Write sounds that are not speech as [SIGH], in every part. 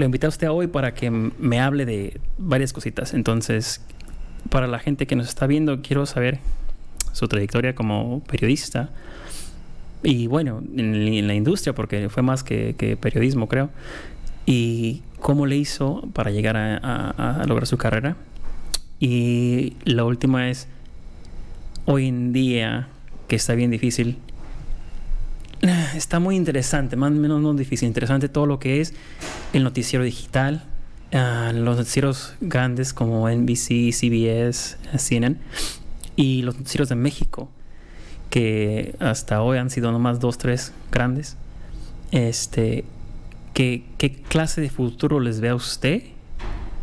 lo invité a usted hoy para que me hable de varias cositas. Entonces, para la gente que nos está viendo, quiero saber su trayectoria como periodista y bueno, en, la industria, porque fue más que, periodismo, creo. Y cómo le hizo para llegar a, lograr su carrera. Y la última es, hoy en día, que está bien difícil, [CLEARS THROAT] está muy interesante, más o menos no difícil, interesante todo lo que es el noticiero digital, ah, los noticieros grandes como NBC, CBS, CNN y los noticieros de México que hasta hoy han sido nomás dos, tres grandes. Este, ¿qué, ¿Qué clase de futuro les ve a usted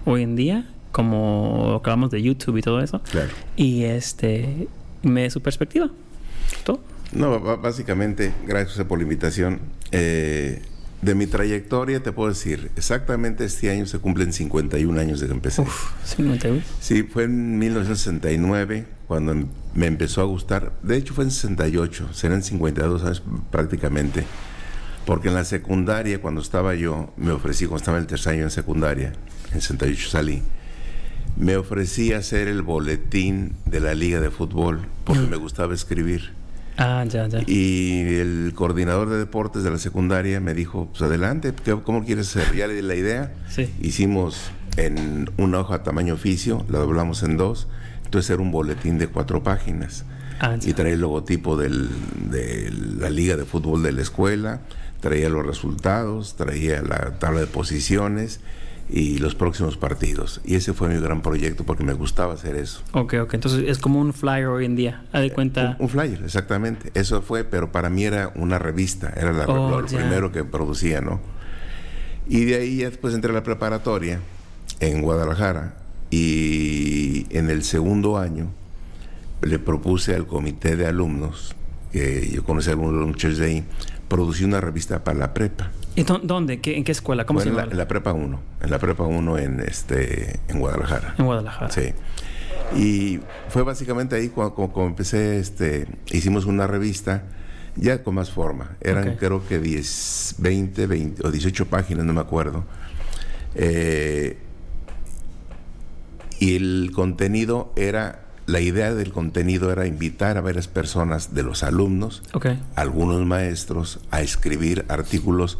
hoy en día? Como acabamos de YouTube y todo eso. Claro. Y este, me dé su perspectiva. ¿Todo? No, básicamente, gracias por la invitación. Eh, de mi trayectoria te puedo decir, exactamente este año se cumplen 51 años de que empecé. Uf, 51. Sí, fue en 1969 cuando em, me empezó a gustar. De hecho fue en 68, serán 52 años prácticamente. Porque en la secundaria, cuando estaba yo, me ofrecí, cuando estaba en el tercer año en secundaria, en 68 salí, me ofrecí a hacer el boletín de la liga de fútbol porque mm. me gustaba escribir. Ah, ya, ya. Y el coordinador de deportes de la secundaria me dijo, pues adelante, ¿cómo quieres hacer? Ya le di la idea. Sí. Hicimos en una hoja tamaño oficio, la doblamos en dos, entonces era un boletín de cuatro páginas. Ah, y traía el logotipo de la liga de fútbol de la escuela, traía los resultados, traía la tabla de posiciones y los próximos partidos. Y ese fue mi gran proyecto porque me gustaba hacer eso. Ok, ok. Entonces es como un flyer hoy en día. ¿A de cuenta? Un, flyer, exactamente. Eso fue, pero para mí era una revista. Era la, lo, oh, primero que producía, ¿no? Y de ahí ya después entré a la preparatoria en Guadalajara. Y en el segundo año le propuse al comité de alumnos, que yo conocí a algunos muchachos de ahí, producir una revista para la prepa. ¿Y dónde? ¿En qué escuela? ¿Cómo se llama? En la, Prepa 1. En la Prepa 1 en, este, en Guadalajara. En Guadalajara. Sí. Y fue básicamente ahí cuando, empecé, este, hicimos una revista ya con más forma. Eran creo que 10, 20, 20 o 18 páginas, no me acuerdo. Eh, y el contenido era la idea del contenido era invitar a varias personas de los alumnos, algunos maestros, a escribir artículos,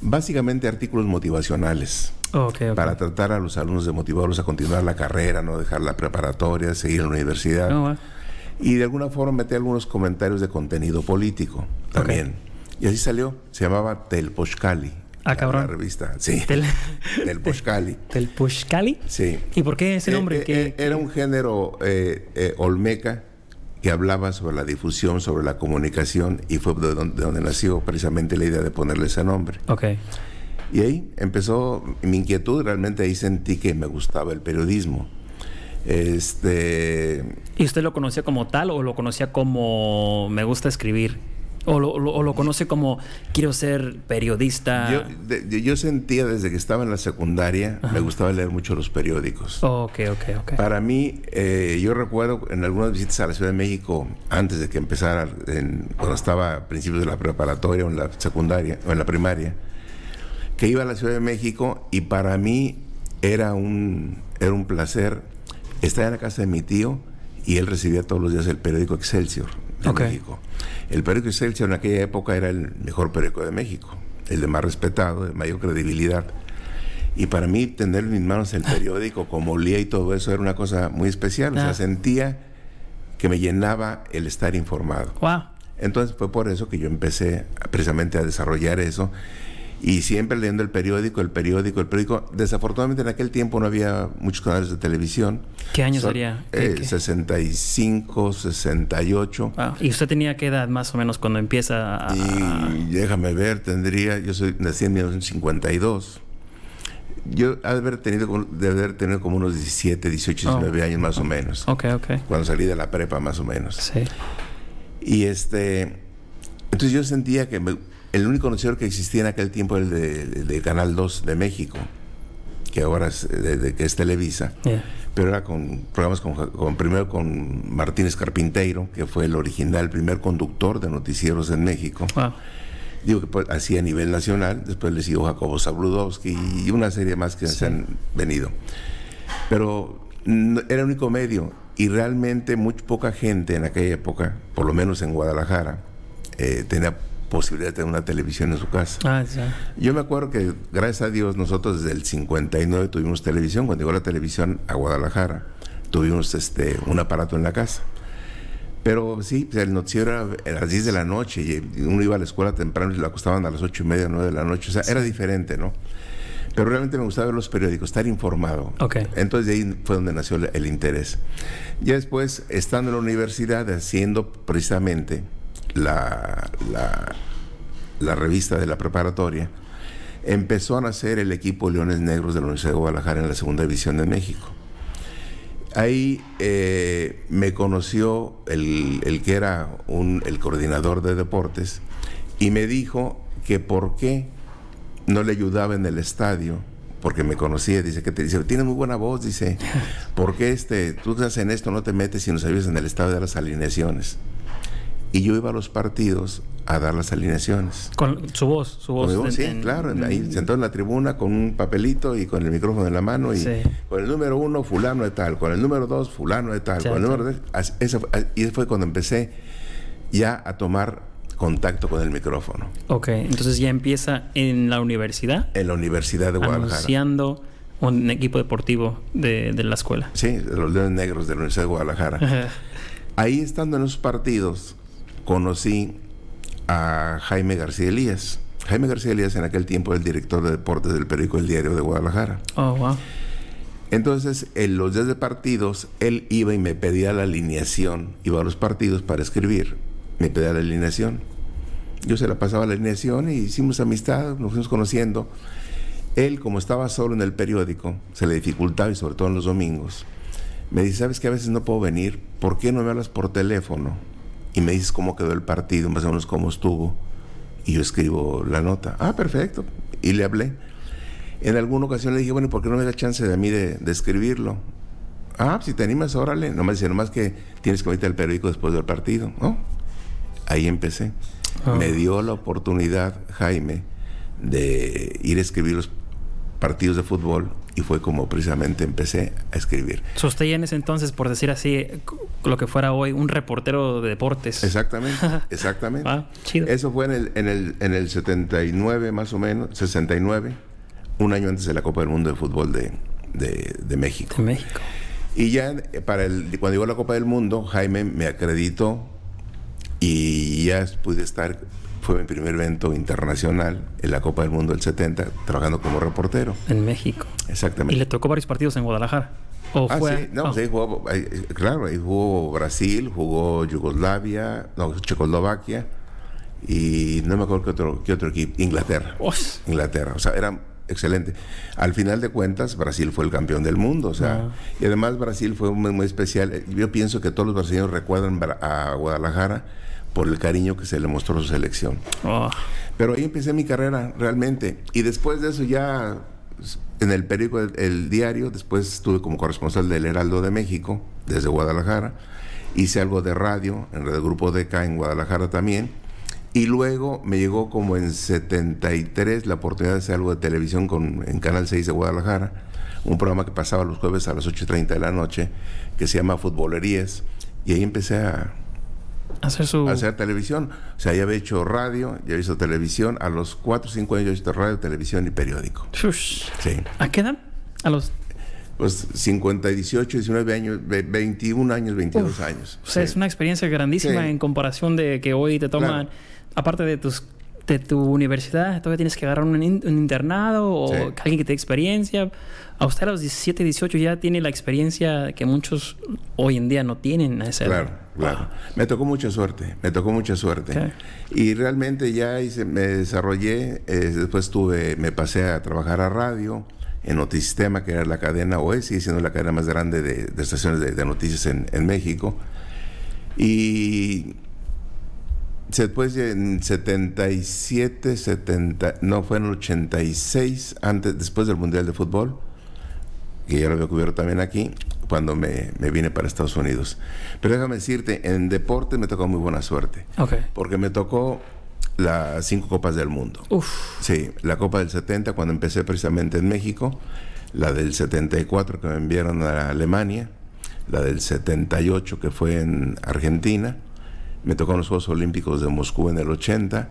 básicamente artículos motivacionales. Para tratar a los alumnos de motivarlos a continuar la carrera, no dejar la preparatoria, seguir en la universidad. Oh, y de alguna forma meter algunos comentarios de contenido político también. Y así salió. Se llamaba Telpochcali. Ah, cabrón. La revista, sí. [LAUGHS] Del, del Pushkali. ¿Del Pushkali? Sí. ¿Y por qué ese nombre? Eh, eh, era un género eh, olmeca que hablaba sobre la difusión, sobre la comunicación, y fue de donde, nació precisamente la idea de ponerle ese nombre. Ok. Y ahí empezó mi inquietud, realmente ahí sentí que me gustaba el periodismo. Este... ¿Y usted lo conocía como tal o lo conocía como me gusta escribir? O lo, conoce como quiero ser periodista. Yo, sentía desde que estaba en la secundaria, me gustaba leer mucho los periódicos. ok, ok, ok. Para mí, eh, yo recuerdo en algunas visitas a la Ciudad de México, antes de que empezara, cuando estaba a principios de la preparatoria o en la secundaria o en la primaria, que iba a la Ciudad de México y para mí era un, era un placer estar en la casa de mi tío y él recibía todos los días el periódico Excelsior de México. El periódico Excelsior en aquella época era el mejor periódico de México, el de más respetado, de mayor credibilidad. Y para mí tener en mis manos el [LAUGHS] periódico, como olía y todo eso, era una cosa muy especial. O sea, ah. sentía que me llenaba el estar informado. Wow. Entonces fue por eso que yo empecé precisamente a desarrollar eso y siempre leyendo el periódico, el periódico, el periódico. Desafortunadamente en aquel tiempo no había muchos canales de televisión. ¿Qué año sería? Eh, 65, 68. Ah, ¿Y usted tenía qué edad más o menos cuando empieza a...? Y déjame ver, tendría, yo soy, nací en 1952. Yo haber tenido, de haber tenido como unos 17, 18, 19 años más o menos. Ok, ok. Cuando salí de la prepa más o menos. Sí. Y este... Entonces yo sentía que me, el único noticiero que existía en aquel tiempo era el de, Canal 2 de México, que ahora es, de, que es Televisa, pero era con programas con, primero con Martínez Carpinteiro, que fue el original, el primer conductor de noticieros en México. Digo que pues, así a nivel nacional, después le siguió Jacobo Zabludowski y una serie más que se han venido. Pero era el único medio y realmente muy poca gente en aquella época, por lo menos en Guadalajara, eh, tenía posibilidad de tener una televisión en su casa. Ah, Yo me acuerdo que, gracias a Dios, nosotros desde el 59 tuvimos televisión. Cuando llegó la televisión a Guadalajara, tuvimos este, un aparato en la casa. Pero sí, pues, el noticiero era a las 10 de la noche y uno iba a la escuela temprano y lo acostaban a las 8 y media, 9 de la noche. O sea, era diferente, ¿no? Pero realmente me gustaba ver los periódicos, estar informado. Entonces de ahí fue donde nació el, interés. Ya después, estando en la universidad, haciendo precisamente la, la, revista de la preparatoria, empezó a nacer el equipo Leones Negros de la Universidad de Guadalajara en la segunda división de México. Ahí eh, me conoció el, que era un, el coordinador de deportes y me dijo que por qué no le ayudaba en el estadio, porque me conocía, dice que te dice, tienes muy buena voz, dice, [LAUGHS] ¿por qué este, tú estás en esto, no te metes y nos ayudas en el estadio de las alineaciones? Y yo iba a los partidos a dar las alineaciones. Con su voz, su voz. sí, claro, ahí sentado en la tribuna con un papelito y con el micrófono en la mano y con el número uno, fulano de tal, con el número dos, fulano de tal, con el número tres, y fue cuando empecé ya a tomar contacto con el micrófono. Ok, entonces ya empieza en la universidad. En la Universidad de Guadalajara. Anunciando un equipo deportivo de, de la escuela. Sí, de los Leones Negros de la Universidad de Guadalajara. Ahí estando en esos partidos, conocí a Jaime García Elías. Jaime García Elías en aquel tiempo era el director de deportes del periódico El Diario de Guadalajara. Oh, wow. Entonces, en los días de partidos, él iba y me pedía la alineación, iba a los partidos para escribir, me pedía la alineación. Yo se la pasaba la alineación y hicimos amistad, nos fuimos conociendo. Él, como estaba solo en el periódico, se le dificultaba y sobre todo en los domingos. Me dice, ¿sabes que a veces no puedo venir? ¿Por qué no me hablas por teléfono? Y me dices cómo quedó el partido, más o menos cómo estuvo, y yo escribo la nota. Ah, perfecto. Y le hablé. En alguna ocasión le dije, bueno, ¿por qué no me da chance de a mí de, escribirlo? Ah, si te animas, órale. Nomás dice, nomás que tienes que meter al periódico después del partido. ¿no? Ahí empecé. Ah. Me dio la oportunidad, Jaime, de ir a escribir los partidos de fútbol y fue como precisamente empecé a escribir. usted en ese entonces, por decir así, lo que fuera hoy, un reportero de deportes. Exactamente, [LAUGHS] exactamente. Ah, Eso fue en el, en, el, en el 79 más o menos, 69, un año antes de la Copa del Mundo de Fútbol de, de, México. De México. Y ya para el, cuando llegó la Copa del Mundo, Jaime me acreditó y ya pude estar fue mi primer evento internacional en la Copa del Mundo del 70, trabajando como reportero. En México. Exactamente. ¿Y le tocó varios partidos en Guadalajara? ¿O ah, sí, no, sí, jugó, claro, ahí jugó Brasil, jugó Yugoslavia, no, Checoslovaquia y no me acuerdo qué otro, qué otro equipo, Inglaterra. Inglaterra, o sea, era excelente. Al final de cuentas, Brasil fue el campeón del mundo, o sea, ah. y además Brasil fue muy, muy especial. Yo pienso que todos los brasileños recuerdan a Guadalajara por el cariño que se le mostró a su selección. Oh. Pero ahí empecé mi carrera realmente. Y después de eso ya en el periódico el, Diario, después estuve como corresponsal del Heraldo de México, desde Guadalajara. Hice algo de radio en el grupo DK en Guadalajara también. Y luego me llegó como en 73 la oportunidad de hacer algo de televisión con, en Canal 6 de Guadalajara, un programa que pasaba los jueves a las 8.30 de la noche, que se llama Futbolerías. Y ahí empecé a, hacer su... Hacer televisión. O sea, ya había hecho radio, ya había hecho televisión. A los 4 o 5 años ya he hecho radio, televisión y periódico. Sí. ¿A qué edad? A los... Pues 50, 18, 19 años, 21 años, 22 años. O sea, es una experiencia grandísima en comparación de que hoy te toman, aparte de tus de tu universidad, todavía tienes que agarrar un, internado o alguien que te dé experiencia. A usted a los 17, 18 ya tiene la experiencia que muchos hoy en día no tienen a esa Claro, claro. Me tocó mucha suerte, me tocó mucha suerte. Y realmente ya hice, me desarrollé, eh, después tuve, me pasé a trabajar a radio en Notisistema, que era la cadena, o es, sigue siendo la cadena más grande de, estaciones de, noticias en, en México. Y Después en 77, 70, no, fue en 86, antes, después del Mundial de Fútbol, que ya lo había cubierto también aquí, cuando me, vine para Estados Unidos. Pero déjame decirte, en deporte me tocó muy buena suerte. Porque me tocó las cinco Copas del Mundo. Uf. Sí, la Copa del 70 cuando empecé precisamente en México, la del 74 que me enviaron a Alemania, la del 78 que fue en Argentina, me tocó los Juegos Olímpicos de Moscú en el 80,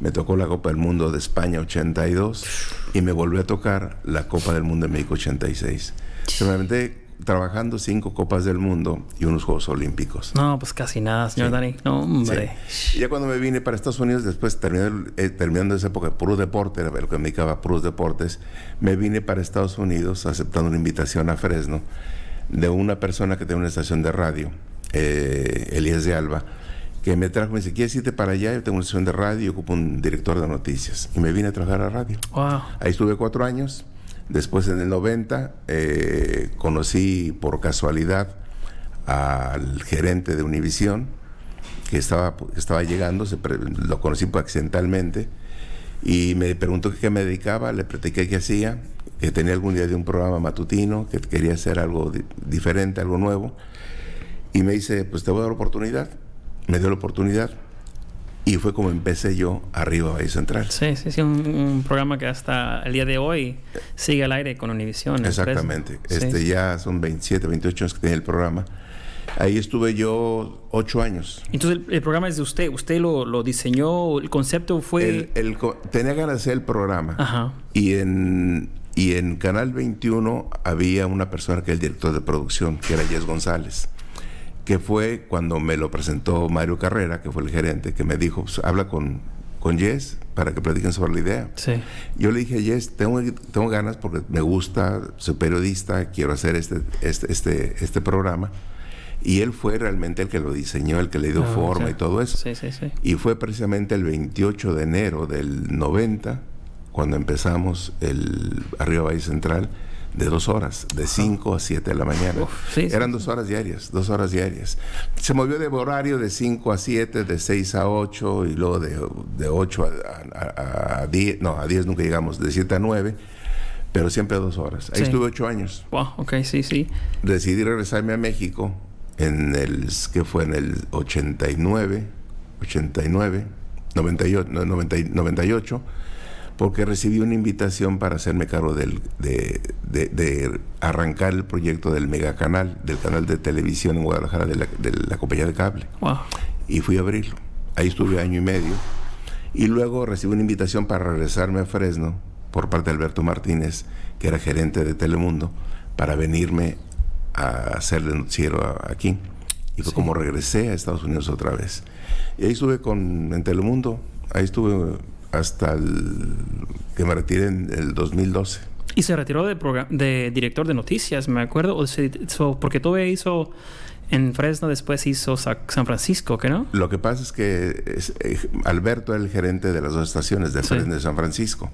me tocó la Copa del Mundo de España 82 y me volvió a tocar la Copa del Mundo de México 86. Solamente trabajando cinco Copas del Mundo y unos Juegos Olímpicos. No, pues casi nada, señor Sí. Dani. No, hombre. Ya cuando me vine para Estados Unidos, después terminando, eh, terminando esa época, puro deporte, era lo que me dedicaba a puros deportes, me vine para Estados Unidos aceptando una invitación a Fresno de una persona que tiene una estación de radio, eh, Elías de Alba, que me trajo, me dice, ¿quieres irte para allá? Yo tengo una estación de radio y ocupo un director de noticias. Y me vine a trabajar a radio. Wow. Ahí estuve cuatro años. Después, en el 90, eh, conocí por casualidad al gerente de Univisión, que estaba, que estaba llegando, se pre- lo conocí accidentalmente, y me preguntó qué me dedicaba, le platiqué qué hacía, que tenía algún día de un programa matutino, que quería hacer algo di- diferente, algo nuevo, y me dice, pues te voy a dar la oportunidad. Me dio la oportunidad, y fue como empecé yo arriba Valle Central. Sí, sí, sí, un, un programa que hasta el día de hoy sigue al aire con Univision. en Exactamente. Sí. Este ya son 27, 28 años que tenía el programa. Ahí estuve yo ocho años. Entonces, el, el programa es de usted. ¿Usted lo, lo diseñó? ¿El concepto fue...? El, el co- tenía ganas de hacer el programa. Ajá. Y en, y en Canal 21 había una persona que era el director de producción, que era Jess González, que fue cuando me lo presentó Mario Carrera, que fue el gerente, que me dijo, "Pues, habla con, con Jess para que platiquen sobre la idea. Sí. Yo le dije, Jess, tengo, tengo ganas porque me gusta, soy periodista, quiero hacer este, este, este, este programa. Y él fue realmente el que lo diseñó, el que le dio Ah, forma sí. y todo eso. Sí, sí, sí. Y fue precisamente el 28 de enero del 90 cuando empezamos el Arriba Valle Central de dos horas, de 5 a 7 de la mañana. Uf, sí, Eran sí. dos horas diarias, dos horas diarias. Se movió de horario de 5 a 7, de 6 a 8 y luego de, de 8 a, a- a 10, no, a 10 nunca llegamos, de 7 a 9, pero siempre dos horas. Ahí Sí. estuve 8 años. Wow, ok, sí, sí. Decidí regresarme a México en el, que fue en el 89, 89, 98, no, 90 y- 98, porque recibí una invitación para hacerme cargo del, de, de- de arrancar el proyecto del megacanal, del canal de televisión en Guadalajara de la, de la compañía de cable. Wow. Y fui a abrirlo. Ahí estuve año y medio. Y luego recibí una invitación para regresarme a Fresno por parte de Alberto Martínez, que era gerente de Telemundo, para venirme a hacerle noticiero a- aquí. Y fue Sí. como regresé a Estados Unidos otra vez. Y ahí estuve con, en Telemundo. Ahí estuve hasta el, que me retiré en el 2012. Y se retiró de, director de noticias, me acuerdo. O se hizo- porque todavía hizo en Fresno, después hizo Sa- San Francisco, ¿que no? Lo que pasa es que es- eh, Alberto era el gerente de las dos estaciones de Sí. Fresno y de San Francisco.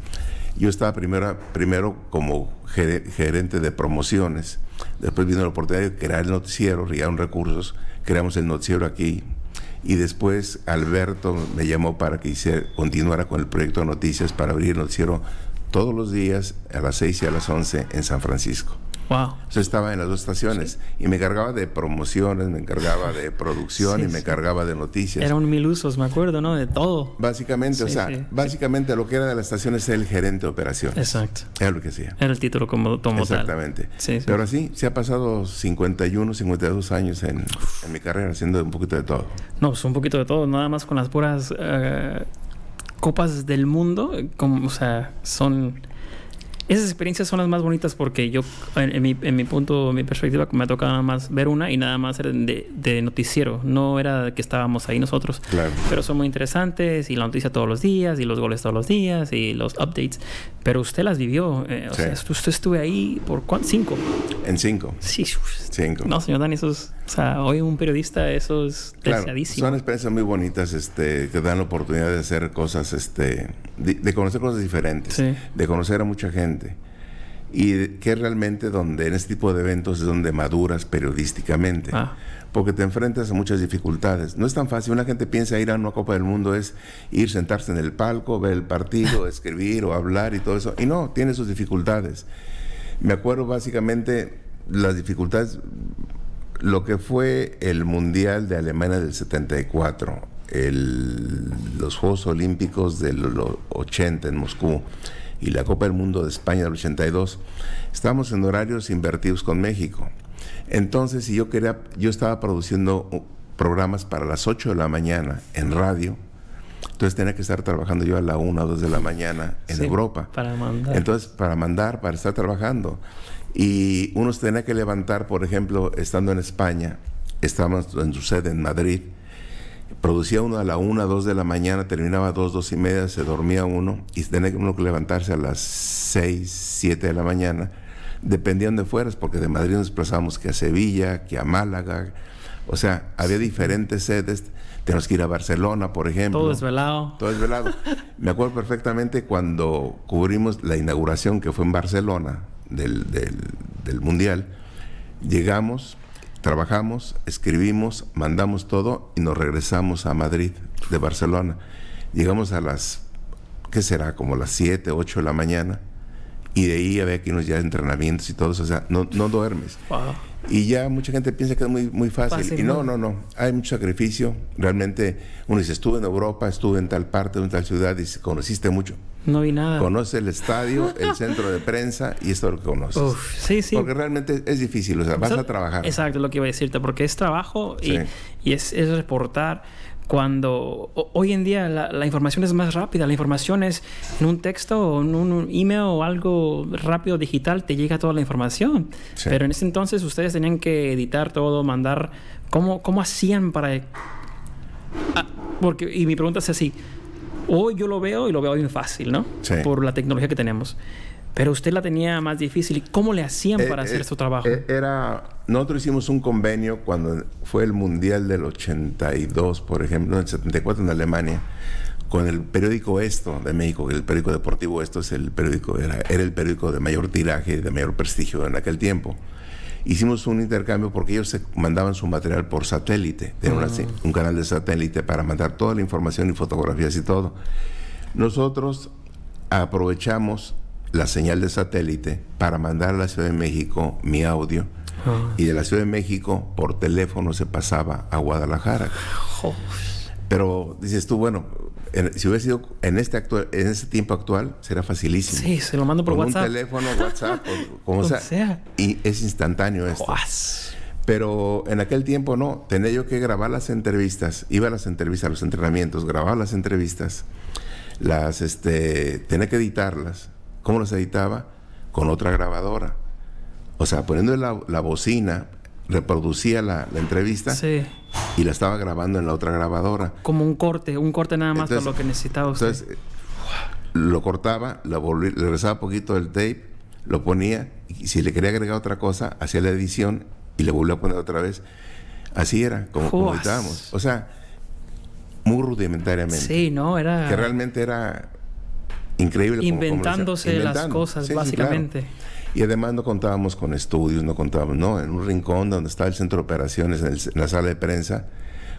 Yo estaba primero, primero como gere- gerente de promociones. Después vino la oportunidad de crear el noticiero, llegaron recursos, creamos el noticiero aquí. Y después Alberto me llamó para que continuara con el proyecto de noticias para abrir el noticiero todos los días a las 6 y a las 11 en San Francisco. Wow. Yo estaba en las dos estaciones y me encargaba de promociones, me encargaba de [LAUGHS] producción Sí, y me sí. encargaba de noticias. Eran mil usos, me acuerdo, ¿no? De todo. Básicamente, o Sí, sea, sí. básicamente lo que era de la estación es el gerente de operaciones. Exacto. Era lo que hacía. Era el título como, tal. Exactamente. Sí, sí. Pero así, se ha pasado 51, 52 años en, en mi carrera haciendo un poquito de todo. No, pues un poquito de todo, nada más con las puras eh, copas del mundo, eh, como, o sea, son... Esas experiencias son las más bonitas porque yo, en, en mi, en mi punto, en mi perspectiva, me ha tocado nada más ver una y nada más era de, de noticiero. No era que estábamos ahí nosotros. Claro. Pero son muy interesantes y la noticia todos los días y los goles todos los días y los updates. Pero usted las vivió. eh, o Sí. sea, usted estuve ahí por ¿cuánto? cinco. En cinco. Sí. Cinco. No, señor Dani, eso es... O sea, hoy un periodista, eso es Claro, deseadísimo. son experiencias muy bonitas este, que dan la oportunidad de hacer cosas, este, de, de conocer cosas diferentes, Sí. de conocer a mucha gente. Y que realmente donde en este tipo de eventos es donde maduras periodísticamente. Ah. Porque te enfrentas a muchas dificultades. No es tan fácil. Una gente piensa ir a una Copa del Mundo es ir, sentarse en el palco, ver el partido, [LAUGHS] escribir o hablar y todo eso. Y no, tiene sus dificultades. Me acuerdo básicamente las dificultades lo que fue el Mundial de Alemania del 74 los Juegos Olímpicos del 80 en Moscú y la Copa del Mundo de España del 82, estábamos en horarios invertidos con México. Entonces, si yo quería, yo estaba produciendo programas para las 8 de la mañana en radio, entonces tenía que estar trabajando yo a la 1 o 2 de la mañana en Europa. Para mandar. Entonces, para mandar, para estar trabajando. Y uno se tenía que levantar, por ejemplo, estando en España, estábamos en su sede en Madrid, producía uno a la una, dos de la mañana, terminaba a dos, dos y media, se dormía uno y tenía uno que levantarse a las seis, siete de la mañana, dependía de fueras, porque de Madrid nos desplazábamos que a Sevilla, que a Málaga, o sea, había diferentes sedes, tenemos que ir a Barcelona, por ejemplo. Todo desvelado. Todo desvelado. Me acuerdo perfectamente cuando cubrimos la inauguración que fue en Barcelona del, del, Mundial, llegamos Trabajamos, escribimos, mandamos todo y nos regresamos a Madrid de Barcelona. Llegamos a las, ¿qué será? Como las 7, 8 de la mañana. Y de ahí había que irnos ya entrenamientos y todo eso. O sea, no, no duermes. Y ya mucha gente piensa que es muy, muy fácil. y no, no, no. Hay mucho sacrificio. Realmente uno dice, estuve en Europa, estuve en tal parte, en tal ciudad y conociste mucho. No vi nada. Conoce el estadio, el [LAUGHS] centro de prensa y esto lo que conoces. sí, sí. Porque realmente es difícil, o sea, vas a trabajar. Exacto, lo que iba a decirte, porque es trabajo y, y es, es, reportar cuando hoy en día la, información es más rápida, la información es en un texto o en un email o algo rápido digital, te llega toda la información. Pero en ese entonces ustedes tenían que editar todo, mandar, ¿cómo, cómo hacían para... Ah, porque, y mi pregunta es así, Hoy yo lo veo y lo veo bien fácil, ¿no? Sí. Por la tecnología que tenemos. Pero usted la tenía más difícil. ¿Y cómo le hacían eh, para hacer eh, su trabajo? Eh, era... Nosotros hicimos un convenio cuando fue el Mundial del 82, por ejemplo, en el 74 en Alemania, con el periódico Esto de México, el periódico deportivo Esto es el periódico, era, era el periódico de mayor tiraje, de mayor prestigio en aquel tiempo hicimos un intercambio porque ellos se mandaban su material por satélite, ah. un canal de satélite para mandar toda la información y fotografías y todo. Nosotros aprovechamos la señal de satélite para mandar a la Ciudad de México mi audio ah. y de la Ciudad de México por teléfono se pasaba a Guadalajara. Pero dices tú, bueno, si hubiera sido en este actual, en este tiempo actual, será facilísimo. Sí, se lo mando por WhatsApp. Un teléfono, WhatsApp, [LAUGHS] como sea, Y es instantáneo esto. Pero en aquel tiempo no, tenía yo que grabar las entrevistas, iba a las entrevistas, a los entrenamientos, grababa las entrevistas, las este, tenía que editarlas. ¿Cómo las editaba? Con otra grabadora. O sea, poniendo la, la bocina, reproducía la, la entrevista sí y la estaba grabando en la otra grabadora. Como un corte, un corte nada más para lo que necesitaba usted. Entonces, lo cortaba, lo volví, le regresaba poquito del tape, lo ponía, y si le quería agregar otra cosa, hacía la edición y le volvía a poner otra vez. Así era, como, como O sea, muy rudimentariamente. Sí, ¿no? Era... Que realmente era increíble. Inventándose las cosas, básicamente. Y además no contábamos con estudios, no contábamos, no, en un rincón donde estaba el centro de operaciones, en, la sala de prensa,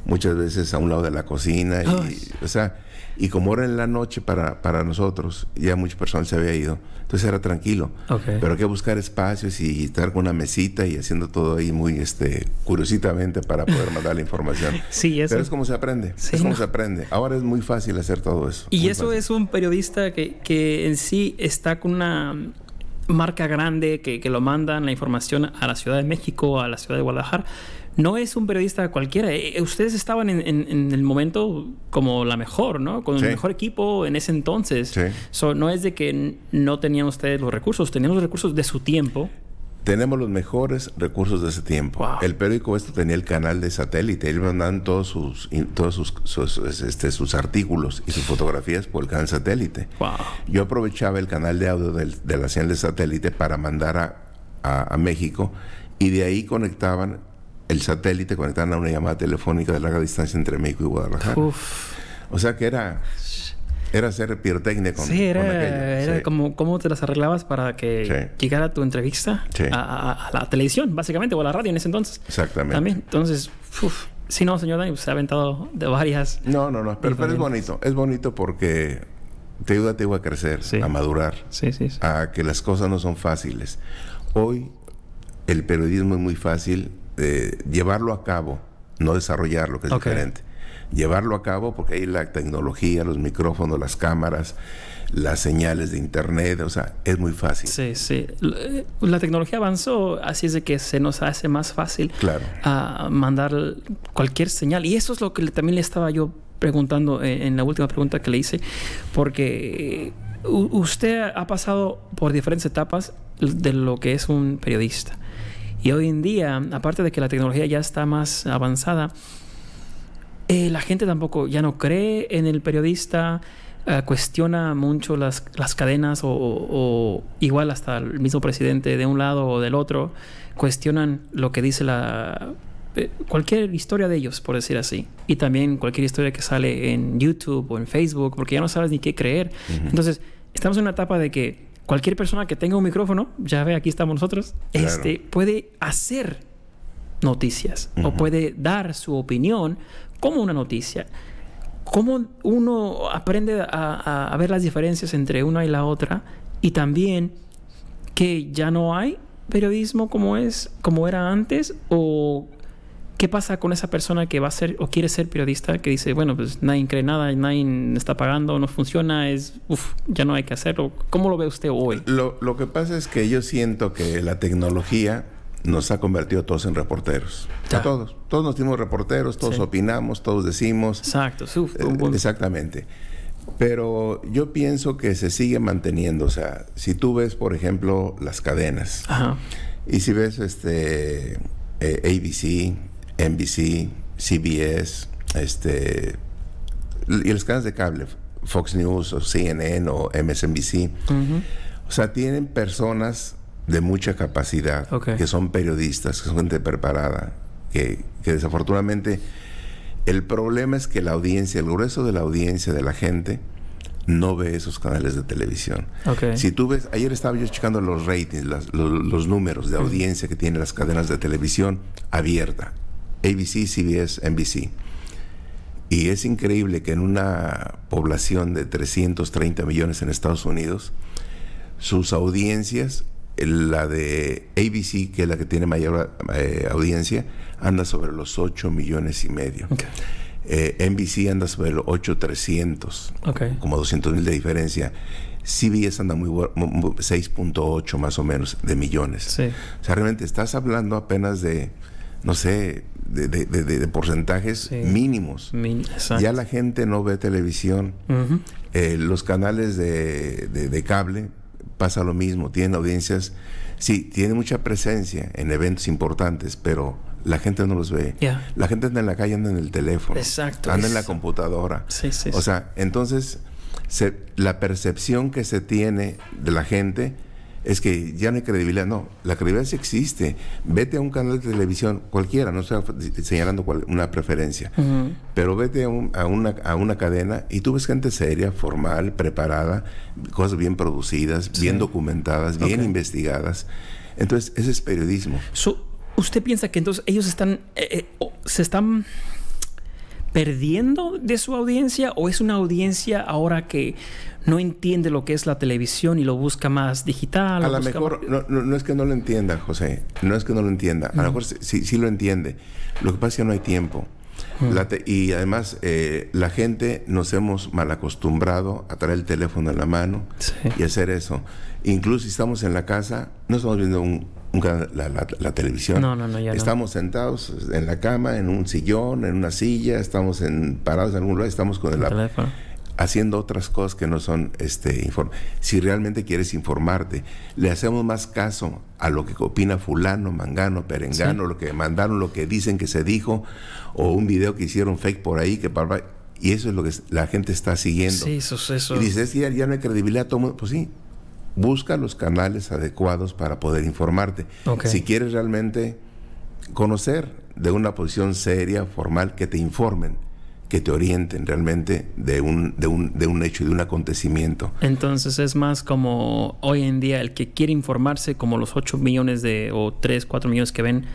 muchas veces a un lado de la cocina, y, o sea, y como era en la noche para, para nosotros, ya mucha personal se había ido, entonces era tranquilo. Pero hay que buscar espacios y estar con una mesita y haciendo todo ahí muy este curiositamente para poder [LAUGHS] mandar la información. sí, eso. Pero es como se aprende, es como se aprende. Ahora es muy fácil hacer todo eso. Y eso es un periodista que, que en sí está con una marca grande que, que, lo mandan la información a la Ciudad de México, a la Ciudad de Guadalajara. No es un periodista cualquiera. Eh, eh, ustedes estaban en, en, el momento como la mejor, ¿no? Con el mejor equipo en ese entonces. no es de que no tenían ustedes los recursos, tenían los recursos de su tiempo tenemos los mejores recursos de ese tiempo. El periódico esto tenía el canal de satélite, ellos mandaban todos sus todos sus, este, sus artículos y sus fotografías por el canal satélite. Yo aprovechaba el canal de audio de la señal de satélite para mandar a, México y de ahí conectaban el satélite, conectaban a una llamada telefónica de larga distancia entre México y Guadalajara. O sea que era era ser pirotécnico. Sí, era, era como cómo te las arreglabas para que llegara tu entrevista a, la televisión, básicamente, o a la radio en ese entonces. Exactamente. También. Entonces, si no, señor Dani, se ha aventado de varias. No, no, no, pero, es bonito. Es bonito porque te ayuda, te ayuda a crecer, a madurar, sí, sí, a que las cosas no son fáciles. Hoy el periodismo es muy fácil de llevarlo a cabo, no desarrollarlo, que es diferente llevarlo a cabo porque ahí la tecnología, los micrófonos, las cámaras, las señales de internet, o sea, es muy fácil. Sí, sí. Eh, la tecnología avanzó, así es de que se nos hace más fácil claro. a mandar cualquier señal. Y eso es lo que también le estaba yo preguntando en la última pregunta que le hice, porque usted ha pasado por diferentes etapas de lo que es un periodista. Y hoy en día, aparte de que la tecnología ya está más avanzada, eh, la gente tampoco ya no cree en el periodista, eh, cuestiona mucho las, las cadenas o, igual hasta el mismo presidente de un lado o del otro, cuestionan lo que dice la... Eh, cualquier historia de ellos, por decir así. Y también cualquier historia que sale en YouTube o en Facebook, porque ya no sabes ni qué creer. Entonces, estamos en una etapa de que cualquier persona que tenga un micrófono, ya ve, aquí estamos nosotros, este, puede hacer noticias o puede dar su opinión como una noticia. ¿Cómo uno aprende a, ver las diferencias entre una y la otra? Y también que ya no hay periodismo como es, como era antes, o ¿Qué pasa con esa persona que va a ser o quiere ser periodista que dice, bueno, pues nadie cree nada, nadie está pagando, no funciona, es, uff, ya no hay que hacerlo? ¿Cómo lo ve usted hoy? Lo, lo que pasa es que yo siento que la tecnología nos ha convertido todos en reporteros. A todos. Todos nos dimos reporteros, todos opinamos, todos decimos. Exacto, eh, exactamente. Pero yo pienso que se sigue manteniendo. O sea, si tú ves, por ejemplo, las cadenas. Y si ves este eh, ABC, NBC, CBS, este, y los canales de cable, Fox News o CNN o MSNBC. O sea, tienen personas de mucha capacidad, que son periodistas, que son gente preparada, que, desafortunadamente el problema es que la audiencia, el grueso de la audiencia de la gente, no ve esos canales de televisión. Si tú ves, ayer estaba yo checando los ratings, los, números de audiencia que tienen las cadenas de televisión abierta. ABC, CBS, NBC. Y es increíble que en una población de 330 millones en Estados Unidos, sus audiencias, la de ABC, que es la que tiene mayor eh, audiencia, anda sobre los 8 millones y medio. Eh, NBC anda sobre los 8,300, como 200 mil de diferencia. CBS anda muy 6.8 más o menos de millones. O sea, realmente estás hablando apenas de, no sé, de, porcentajes mínimos. ya la gente no ve televisión. Eh, los canales de, cable pasa lo mismo. Tienen audiencias, sí, tienen mucha presencia en eventos importantes, pero la gente no los ve. La gente anda en la calle, anda en el teléfono. Exacto. Anda en la computadora. o sea, entonces la percepción que se tiene de la gente es que ya no hay credibilidad. No, la credibilidad sí existe. Vete a un canal de televisión, cualquiera, no estoy señalando una preferencia, pero vete a, una, a, una, cadena y tú ves gente seria, formal, preparada, cosas bien producidas, bien documentadas, bien investigadas. Entonces, ese es periodismo. ¿Usted piensa que entonces ellos están, eh, eh, se están perdiendo de su audiencia o es una audiencia ahora que no entiende lo que es la televisión y lo busca más digital. A lo mejor, no, es que no lo entienda, José, no es que no lo entienda, a lo mejor sí, sí lo entiende. Lo que pasa es que no hay tiempo. y además eh, la gente nos hemos mal acostumbrado a traer el teléfono en la mano y hacer eso. Incluso si estamos en la casa, no estamos viendo un, la, televisión. No, no, no, ya Estamos sentados en la cama, en un sillón, en una silla, estamos en, parados en algún lugar, estamos con el, teléfono. haciendo otras cosas que no son este si realmente quieres informarte le hacemos más caso a lo que opina fulano mangano perengano lo que mandaron lo que dicen que se dijo o un video que hicieron fake por ahí que y eso es lo que la gente está siguiendo. Sí, eso, eso. y dices ya, ya no hay credibilidad todo pues sí busca los canales adecuados para poder informarte. Si quieres realmente conocer de una posición seria formal que te informen que te orienten realmente de un, de un, de un hecho, de un acontecimiento. Entonces es más como hoy en día el que quiere informarse, como los 8 millones de, o 3, 4 millones que ven,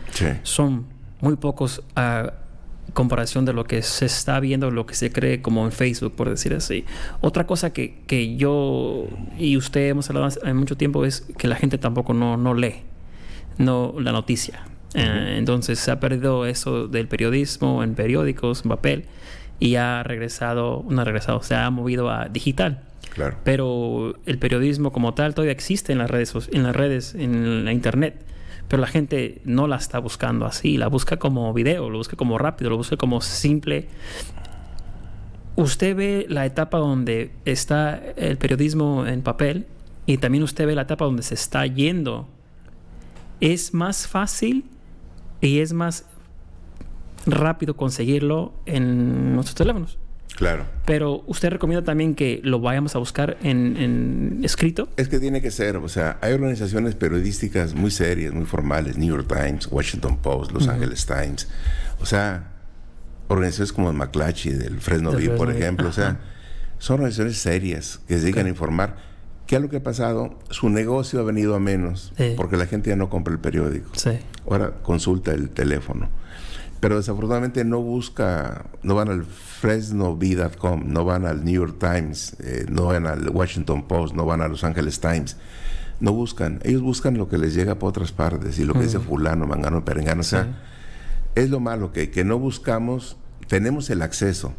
son muy pocos a comparación de lo que se está viendo, lo que se cree como en Facebook, por decir así. Otra cosa que, que yo y usted hemos hablado en mucho tiempo es que la gente tampoco no, no lee no la noticia. Eh, entonces se ha perdido eso del periodismo en periódicos, en papel y ha regresado, no ha regresado, se ha movido a digital. Claro. Pero el periodismo como tal todavía existe en las redes, en las redes, en la internet. Pero la gente no la está buscando así, la busca como video, lo busca como rápido, lo busca como simple. Usted ve la etapa donde está el periodismo en papel y también usted ve la etapa donde se está yendo. Es más fácil y es más rápido conseguirlo en nuestros teléfonos. Claro. Pero usted recomienda también que lo vayamos a buscar en, escrito. Es que tiene que ser, o sea, hay organizaciones periodísticas muy serias, muy formales, New York Times, Washington Post, Los Angeles Times, o sea, organizaciones como McClatchy, del Fresno Bee, por ejemplo, o sea, son organizaciones serias que se dedican a informar. ¿Qué es lo que ha pasado? Su negocio ha venido a menos porque la gente ya no compra el periódico. Sí. Ahora consulta el teléfono pero desafortunadamente no busca, no van al fresnobee.com, no van al New York Times, eh, no van al Washington Post, no van a Los Angeles Times. No buscan, ellos buscan lo que les llega por otras partes y lo que dice fulano, mangano, perengano. O sea, es lo malo que, que no buscamos, tenemos el acceso,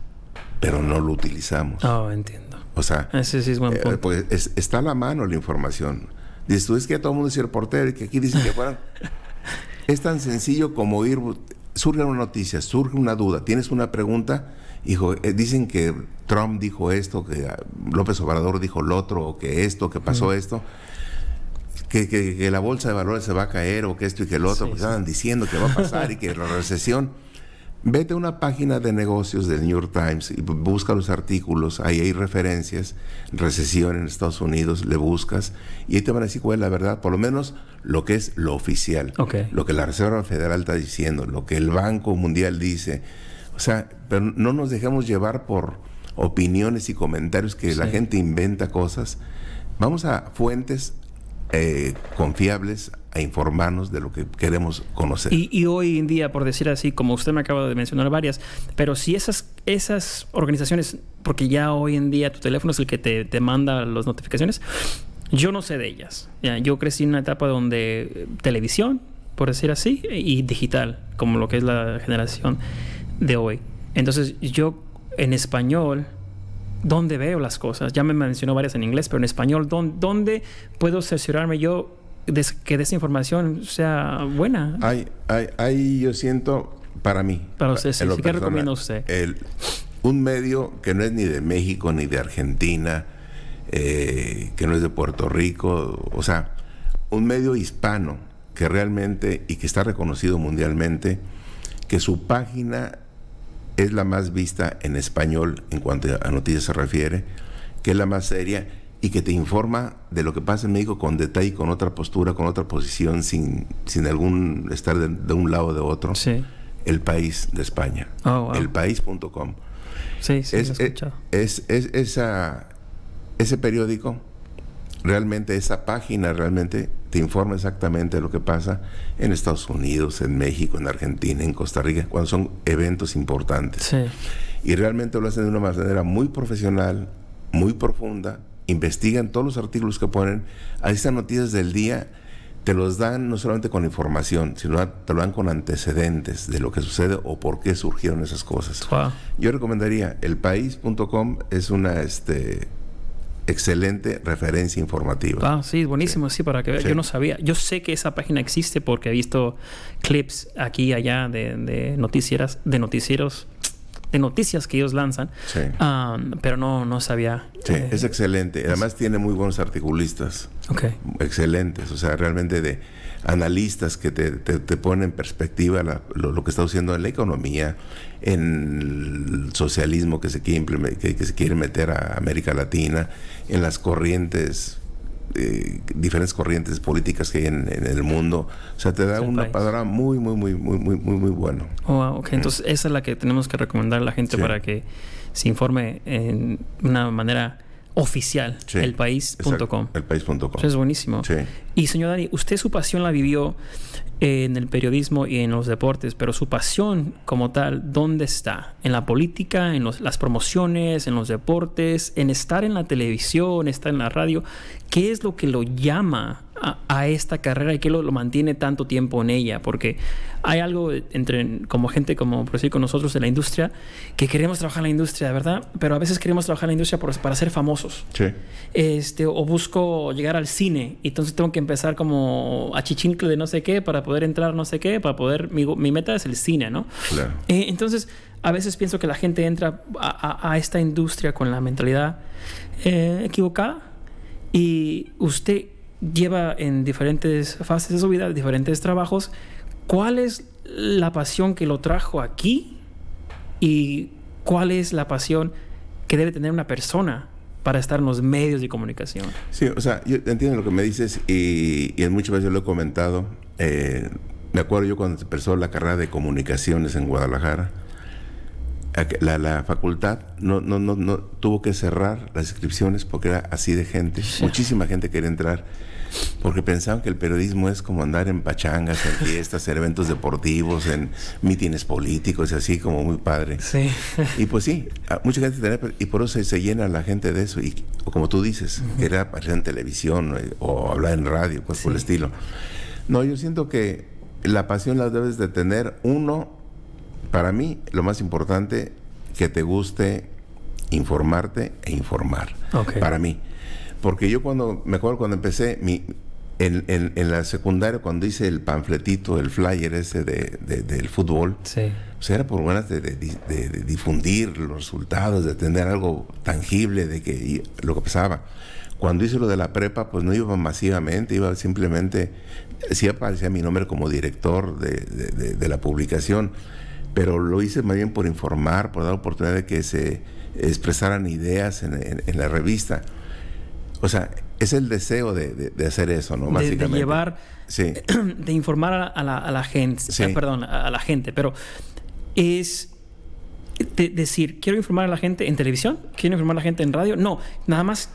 pero no lo utilizamos. Oh, entiendo. O sea, Ese sí es buen eh, pues está a la mano la información. Dices tú, es que todo el mundo es reportero y que aquí dicen que fueran... [LAUGHS] es tan sencillo como ir surge una noticia, surge una duda, tienes una pregunta, hijo, eh, dicen que Trump dijo esto, que ah, López Obrador dijo lo otro, o que esto, que pasó esto, que, que, la bolsa de valores se va a caer, o que esto y que el otro, pues estaban diciendo que va a pasar y que [LAUGHS] la recesión. Vete a una página de negocios del New York Times y busca los artículos, ahí hay referencias, recesión en Estados Unidos, le buscas y ahí te van a decir cuál es la verdad, por lo menos lo que es lo oficial, lo que la Reserva Federal está diciendo, lo que el Banco Mundial dice. O sea, pero no nos dejemos llevar por opiniones y comentarios que la gente inventa cosas. Vamos a fuentes eh, confiables a informarnos de lo que queremos conocer. Y, hoy en día, por decir así, como usted me acaba de mencionar varias, pero si esas, esas organizaciones, porque ya hoy en día tu teléfono es el que te, te manda las notificaciones, yo no sé de ellas. Ya, yo crecí en una etapa donde eh, televisión, por decir así, y digital, como lo que es la generación de hoy. Entonces yo en español ¿Dónde veo las cosas? Ya me mencionó varias en inglés, pero en español, ¿dónde, puedo cerciorarme yo de que esa información sea buena? Hay, hay, yo siento, para mí. Para usted, sí. ¿Qué recomienda usted? un medio que no es ni de México ni de Argentina, eh, que no es de Puerto Rico, o sea, un medio hispano que realmente y que está reconocido mundialmente, que su página es la más vista en español en cuanto a noticias se refiere, que es la más seria y que te informa de lo que pasa en México con detalle, con otra postura, con otra posición, sin, sin algún estar de, un lado o de otro. Sí. El País de España. Oh, Elpaís.com. Sí, sí, es, es, es, esa, ese periódico, realmente esa página, realmente te informa exactamente de lo que pasa en Estados Unidos, en México, en Argentina, en Costa Rica, cuando son eventos importantes. Y realmente lo hacen de una manera muy profesional, muy profunda, investigan todos los artículos que ponen, a estas noticias del día te los dan no solamente con información, sino te lo dan con antecedentes de lo que sucede o por qué surgieron esas cosas. Yo recomendaría elpaís.com es una este excelente referencia informativa. Ah, sí, buenísimo, sí, para que vean. Yo no sabía. Yo sé que esa página existe porque he visto clips aquí y allá de, de noticieras, de noticieros de noticias que ellos lanzan, um, pero no, no sabía. Sí, eh, es excelente. Además tiene muy buenos articulistas. Okay. Excelentes, o sea, realmente de analistas que te, te, ponen en perspectiva lo, que está haciendo en la economía, en el socialismo que se quiere, que, que se quiere meter a América Latina, en las corrientes eh, diferentes corrientes políticas que hay en, el mundo. O sea, te da una palabra muy, muy, muy, muy, muy, muy, muy bueno. Oh, Entonces, esa es la que tenemos que recomendar a la gente para que se informe en una manera oficial, elpaís.com. Elpaís.com. es buenísimo. Y señor Dani, usted su pasión la vivió en el periodismo y en los deportes, pero su pasión como tal, ¿dónde está? ¿En la política, en las promociones, en los deportes, en estar en la televisión, estar en la radio? ¿Qué es lo que lo llama a, esta carrera y qué lo, lo, mantiene tanto tiempo en ella? Porque hay algo entre, como gente, como por decir con nosotros de la industria, que queremos trabajar en la industria, ¿verdad? Pero a veces queremos trabajar en la industria para ser famosos. Sí. Este, o busco llegar al cine, y entonces tengo que empezar como a chichincle de no sé qué para poder entrar no sé qué, para poder, mi, mi meta es el cine, ¿no? Claro. Eh, entonces, a veces pienso que la gente entra a, a, esta industria con la mentalidad eh, equivocada y usted lleva en diferentes fases de su vida, diferentes trabajos. ¿Cuál es la pasión que lo trajo aquí y cuál es la pasión que debe tener una persona para estar en los medios de comunicación? Sí, o sea, yo entiendo lo que me dices y, y en muchas veces lo he comentado. Eh, me acuerdo yo cuando empezó la carrera de comunicaciones en Guadalajara, la, la, facultad no, no, no, no tuvo que cerrar las inscripciones porque era así de gente. Sí. Muchísima gente quería entrar porque pensaban que el periodismo es como andar en pachangas, en fiestas, en eventos deportivos, en mítines políticos y así como muy padre. Sí. Y pues sí, mucha gente tenía, y por eso se llena la gente de eso. Y como tú dices, uh -huh. querer aparecer en televisión o hablar en radio, pues sí. por el estilo. No, yo siento que la pasión la debes de tener uno para mí, lo más importante, que te guste informarte e informar. Okay. Para mí. Porque yo cuando, me acuerdo cuando empecé, mi, en, en, en, la secundaria, cuando hice el panfletito, el flyer ese de, de, del fútbol, sí. pues era por ganas de, de, difundir los resultados, de tener algo tangible de que lo que pasaba. Cuando hice lo de la prepa, pues no iba masivamente, iba simplemente, sí aparecía mi nombre como director de, de la publicación, pero lo hice más bien por informar, por dar oportunidad de que se expresaran ideas en, en la revista. O sea, es el deseo de, de, de hacer eso, ¿no? Básicamente. De, llevar, sí. [CLEARS THROAT] de informar a la, a la gente, sí. eh, perdón, a la gente, pero es de decir, quiero informar a la gente en televisión, quiero informar a la gente en radio, no, nada más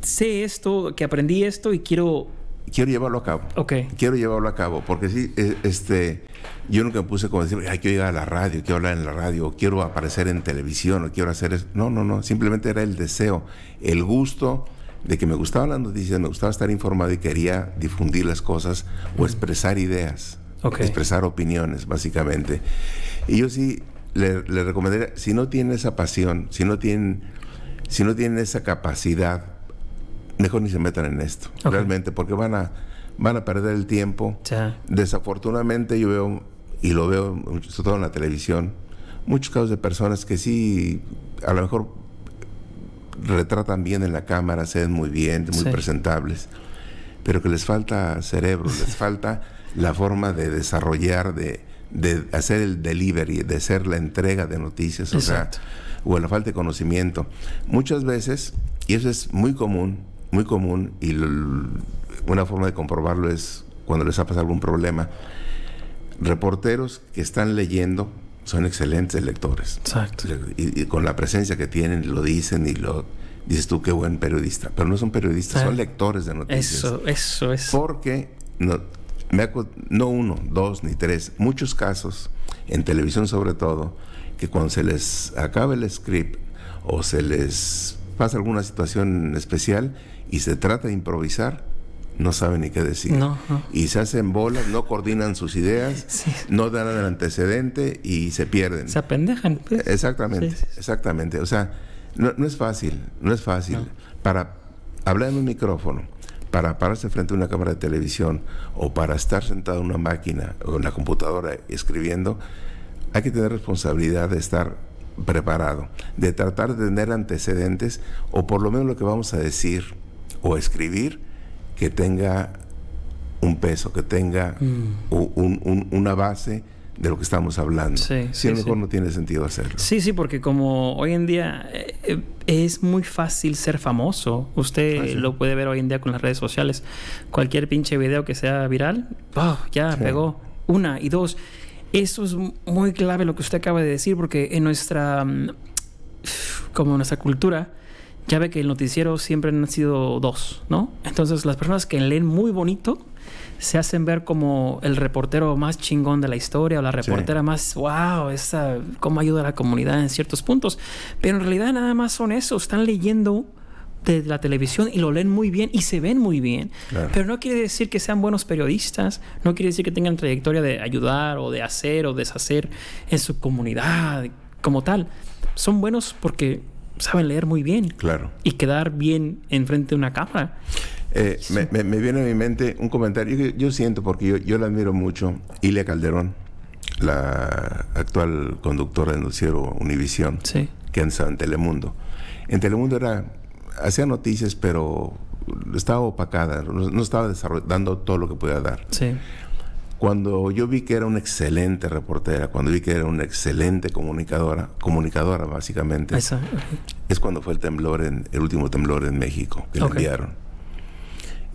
sé esto, que aprendí esto y quiero quiero llevarlo a cabo. Okay. Quiero llevarlo a cabo, porque sí, este, yo nunca me puse como decir, ay, quiero llegar a la radio, quiero hablar en la radio, quiero aparecer en televisión, o quiero hacer eso. No, no, no, simplemente era el deseo, el gusto de que me gustaba las noticias, me gustaba estar informado y quería difundir las cosas o expresar ideas, okay. expresar opiniones, básicamente. Y yo sí le, le recomendaría, si no tienen esa pasión, si no tienen, si no tienen esa capacidad, mejor ni se metan en esto, okay. realmente, porque van a, van a perder el tiempo. Desafortunadamente yo veo, y lo veo sobre todo en la televisión, muchos casos de personas que sí, a lo mejor retratan bien en la cámara, se ven muy bien, muy sí. presentables, pero que les falta cerebro, les [LAUGHS] falta la forma de desarrollar, de, de, hacer el delivery, de hacer la entrega de noticias, Exacto. o sea, o la falta de conocimiento. Muchas veces, y eso es muy común, muy común, y lo, una forma de comprobarlo es cuando les ha pasado algún problema, reporteros que están leyendo son excelentes lectores. Exacto. Y, y, con la presencia que tienen, lo dicen y lo dices tú, qué buen periodista. Pero no son periodistas, ah, son lectores de noticias. Eso, eso es. Porque no, me no uno, dos ni tres, muchos casos, en televisión sobre todo, que cuando se les acaba el script o se les pasa alguna situación especial y se trata de improvisar, no saben ni qué decir. No, no. Y se hacen bolas, no coordinan sus ideas, sí. no dan el antecedente y se pierden. Se apendejan. Pues. Exactamente, sí. exactamente. O sea, no, no, es fácil, no es fácil. No. Para hablar en un micrófono, para pararse frente a una cámara de televisión o para estar sentado en una máquina o en la computadora escribiendo, hay que tener responsabilidad de estar preparado, de tratar de tener antecedentes o por lo menos lo que vamos a decir o escribir que tenga un peso, que tenga mm. un, un, una base de lo que estamos hablando. Sí, si sí, a lo mejor sí. no tiene sentido hacerlo. Sí, sí, porque como hoy en día eh, es muy fácil ser famoso. Usted Ah, lo puede ver hoy en día con las redes sociales. Cualquier pinche video que sea viral, ¡oh! ya pegó. Una y dos. Eso es muy clave lo que usted acaba de decir, porque en nuestra, mm, como nuestra cultura, ya ve que el noticiero siempre han sido dos, ¿no? Entonces las personas que leen muy bonito se hacen ver como el reportero más chingón de la historia o la reportera Sí. más, wow, esa, cómo ayuda a la comunidad en ciertos puntos. Pero en realidad nada más son eso, están leyendo de la televisión y lo leen muy bien y se ven muy bien. Claro. Pero no quiere decir que sean buenos periodistas, no quiere decir que tengan trayectoria de ayudar o de hacer o deshacer en su comunidad como tal. Son buenos porque saben leer muy bien Claro. y quedar bien enfrente de una cámara. Eh, me, me- me viene a mi mente un comentario que yo siento, porque yo, yo la admiro mucho, Ilia Calderón, la actual conductora del noticiero Univisión, Sí. que estaba en Telemundo. En Telemundo era, hacía noticias, pero estaba opacada, no, no estaba dando todo lo que podía dar. Sí. Cuando yo vi que era una excelente reportera, cuando vi que era una excelente comunicadora, comunicadora básicamente, Esa. es cuando fue el temblor, en, el último temblor en México, que Ok. le enviaron.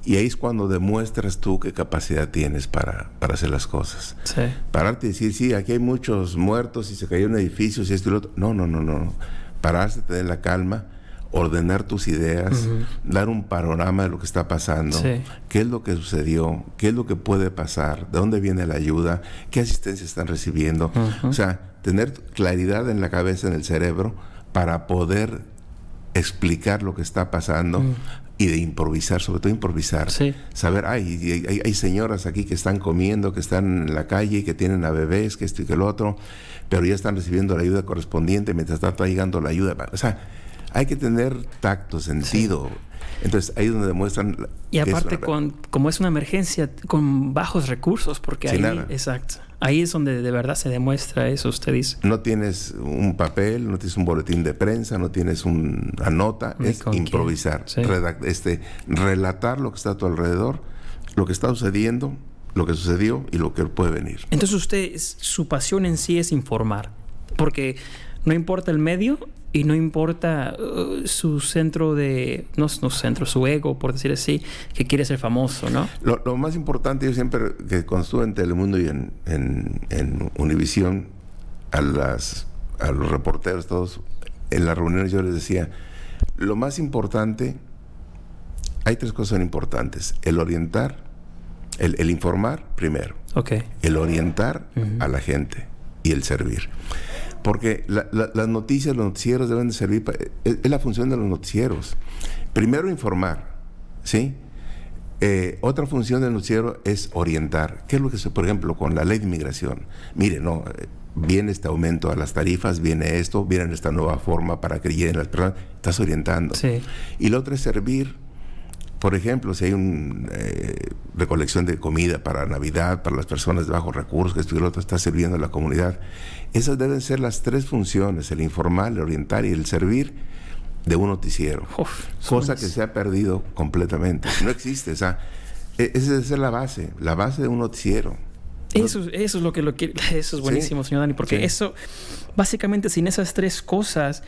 Y ahí es cuando demuestras tú qué capacidad tienes para, para hacer las cosas. Sí. Pararte y decir, sí, aquí hay muchos muertos y se cayó un edificio y esto y lo otro. No, no, no, no. Pararse, tener la calma, ordenar tus ideas, dar un panorama de lo que está pasando, Sí. qué es lo que sucedió, qué es lo que puede pasar, de dónde viene la ayuda, qué asistencia están recibiendo. O sea, tener claridad en la cabeza, en el cerebro, para poder explicar lo que está pasando y de improvisar, sobre todo improvisar. Sí. Saber, hay, hay señoras aquí que están comiendo, que están en la calle, que tienen a bebés, que esto y que lo otro, pero ya están recibiendo la ayuda correspondiente mientras está llegando la ayuda. O sea, hay que tener tacto, sentido. Entonces, ahí es donde demuestran... Y es aparte, con, como es una emergencia, con bajos recursos, porque Sin ahí, nada. exacto, ahí es donde de verdad se demuestra eso, usted dice. No tienes un papel, no tienes un boletín de prensa, no tienes un- una nota, Ni es improvisar, Sí. redac- este, relatar lo que está a tu alrededor, lo que está sucediendo, lo que sucedió y lo que puede venir. Entonces usted, su pasión en sí es informar, porque no importa el medio y no importa uh, su centro de, no, no centro, su ego, por decir así, que quiere ser famoso, ¿no? Lo, lo más importante, yo siempre, que cuando estuve en Telemundo y en, en, en Univisión, a, las, a los reporteros, todos, en las reuniones yo les decía, lo más importante, hay tres cosas importantes, el orientar, el, el informar primero, el orientar a la gente y el servir. Porque la- la- las noticias, los noticieros deben de servir, pa- es, es la función de los noticieros. Primero informar, ¿sí? Eh, otra función del noticiero es orientar. ¿Qué es lo que se, por ejemplo, con la ley de inmigración? Mire, no, eh, viene este aumento a las tarifas, viene esto, viene esta nueva forma para que lleguen las personas. Estás orientando. sí, Y lo otro es servir. Por ejemplo, si hay una recolección de comida para Navidad, para las personas de bajos recursos, que esto y lo otro está sirviendo a la comunidad. Esas deben ser las tres funciones, el informar, el orientar y el servir de un noticiero. Uf, Cosa que se ha perdido completamente. No existe. O sea, e- esa debe ser la base, la base de un noticiero. Eso, eso es lo que lo que [LAUGHS] eso es buenísimo, señor Dani, porque Sí. eso básicamente sin esas tres cosas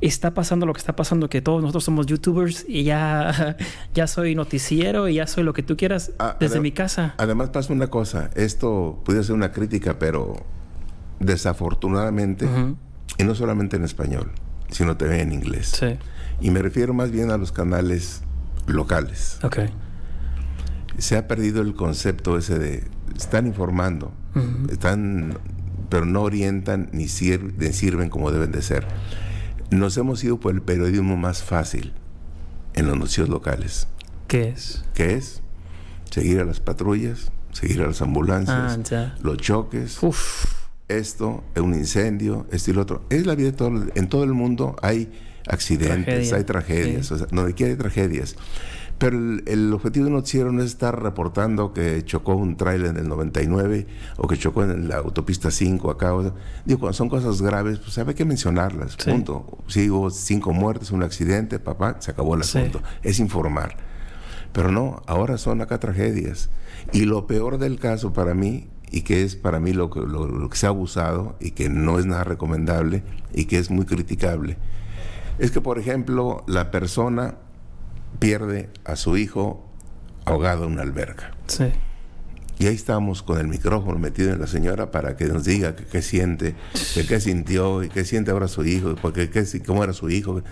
está pasando lo que está pasando que todos nosotros somos youtubers y ya [LAUGHS] ya soy noticiero y ya soy lo que tú quieras Ah, desde mi casa. Además pasa una cosa, esto puede ser una crítica, pero desafortunadamente, y no solamente en español, sino también en inglés. Sí. Y me refiero más bien a los canales locales. Ok. Se ha perdido el concepto ese de están informando, están, pero no orientan ni, sir- ni sirven como deben de ser. Nos hemos ido por el periodismo más fácil en los noticios locales. ¿Qué es? que es seguir a las patrullas, seguir a las ambulancias, Ah, los choques, Uf. esto, un incendio, esto y lo otro. Es la vida de todo, en todo el mundo hay accidentes, Tragedia, hay tragedias, sí. o sea, donde quiera hay tragedias. Pero el, el objetivo noticiero no es estar reportando que chocó un tráiler en el 99 o que chocó en la autopista 5 acá. o sea, digo, cuando son cosas graves, pues hay que mencionarlas, Sí. punto. Si hubo cinco muertes, un accidente, papá, se acabó el Sí. asunto. Es informar. Pero no, ahora son acá tragedias. Y lo peor del caso para mí, y que es para mí lo que, lo, lo que se ha abusado y que no es nada recomendable y que es muy criticable, es que, por ejemplo, la persona pierde a su hijo ahogado en una alberca. Sí. Y ahí estamos con el micrófono metido en la señora para que nos diga qué siente, qué sintió y qué siente ahora su hijo, porque qué, cómo era su hijo.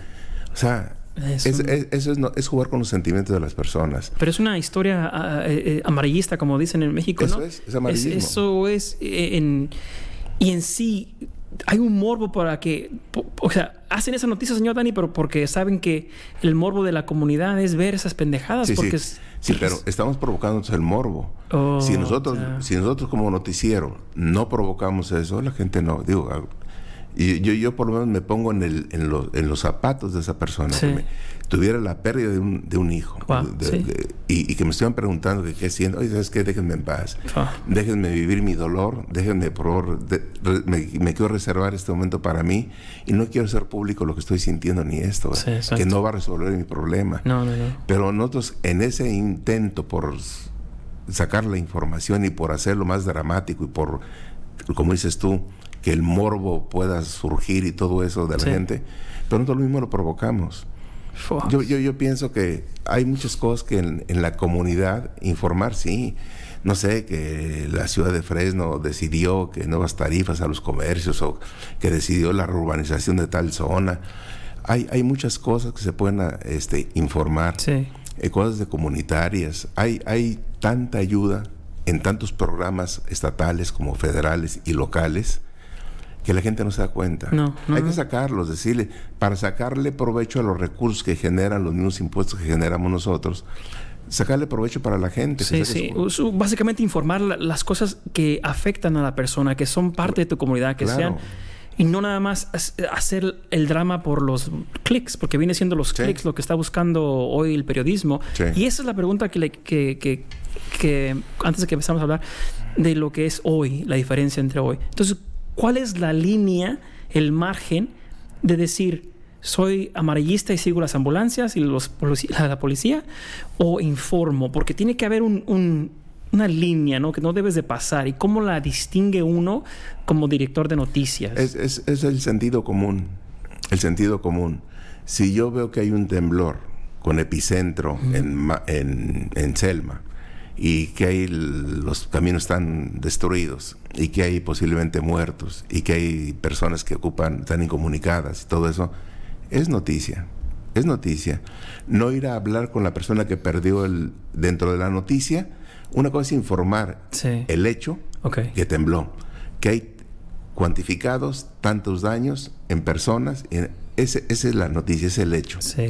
O sea, Es es- un- es- eso es, no- es jugar con los sentimientos de las personas. Pero es una historia ah, eh, eh, amarillista, como dicen en México, Eso ¿no? es, amarillismo. eso es eh, en... Y en sí, hay un morbo para que, o sea, hacen esa noticia, señor Dani, pero porque saben que el morbo de la comunidad es ver esas pendejadas. Sí, porque sí. sí pero estamos provocando el morbo. Oh, si nosotros, si nosotros como noticiero no provocamos eso, la gente no. Digo, ah, y yo, yo por lo menos me pongo en, el, en, los, en los zapatos de esa persona. Sí. Que me, tuviera la pérdida de un, de un hijo. Wow, de- sí. de- y, y que me estuvieran preguntando que qué siento. Oye, ¿sabes qué? Déjenme en paz. Ah. Déjenme vivir mi dolor. Déjenme, por favor, me, me quiero reservar este momento para mí. Y no quiero hacer público lo que estoy sintiendo ni esto. Sí, que no va a resolver mi problema. No, no, no. Pero nosotros en ese intento por sacar la información y por hacerlo más dramático y por, como dices tú, que el morbo pueda surgir y todo eso de la Sí. gente, pero nosotros mismo lo provocamos. Yo, yo, yo pienso que hay muchas cosas que en, en la comunidad informar, sí. No sé, que la ciudad de Fresno decidió que nuevas tarifas a los comercios o que decidió la urbanización de tal zona. Hay, hay muchas cosas que se pueden ah, este, informar Sí. eh, cosas de comunitarias. Hay, hay tanta ayuda en tantos programas estatales como federales y locales que la gente no se da cuenta. No, no, hay que sacarlos, decirle, para sacarle provecho a los recursos que generan los mismos impuestos que generamos nosotros, sacarle provecho para la gente. Sí, sí. su- Básicamente informar la- las cosas que afectan a la persona, que son parte de tu comunidad, que Claro. sean... Y no nada más hacer el drama por los clics, porque viene siendo los Sí. clics lo que está buscando hoy el periodismo. Sí. Y esa es la pregunta que, le- que, que, que antes de que empezamos a hablar de lo que es hoy, la diferencia entre hoy. Entonces, ¿cuál es la línea, el margen de decir soy amarillista y sigo las ambulancias y los la, policía o informo? Porque tiene que haber un- un- una línea ¿no? que no debes de pasar. ¿Y cómo la distingue uno como director de noticias? Es, es- es el sentido común. El sentido común. Si yo veo que hay un temblor con epicentro en, en Selma y que l- los caminos están destruidos y que hay posiblemente muertos y que hay personas que ocupan, están incomunicadas y todo eso, es noticia. Es noticia. No ir a hablar con la persona que perdió el, dentro de la noticia. Una cosa es informar Sí. el hecho que tembló, que hay cuantificados tantos daños en personas, en- ese, esa es la noticia, es el hecho. Sí.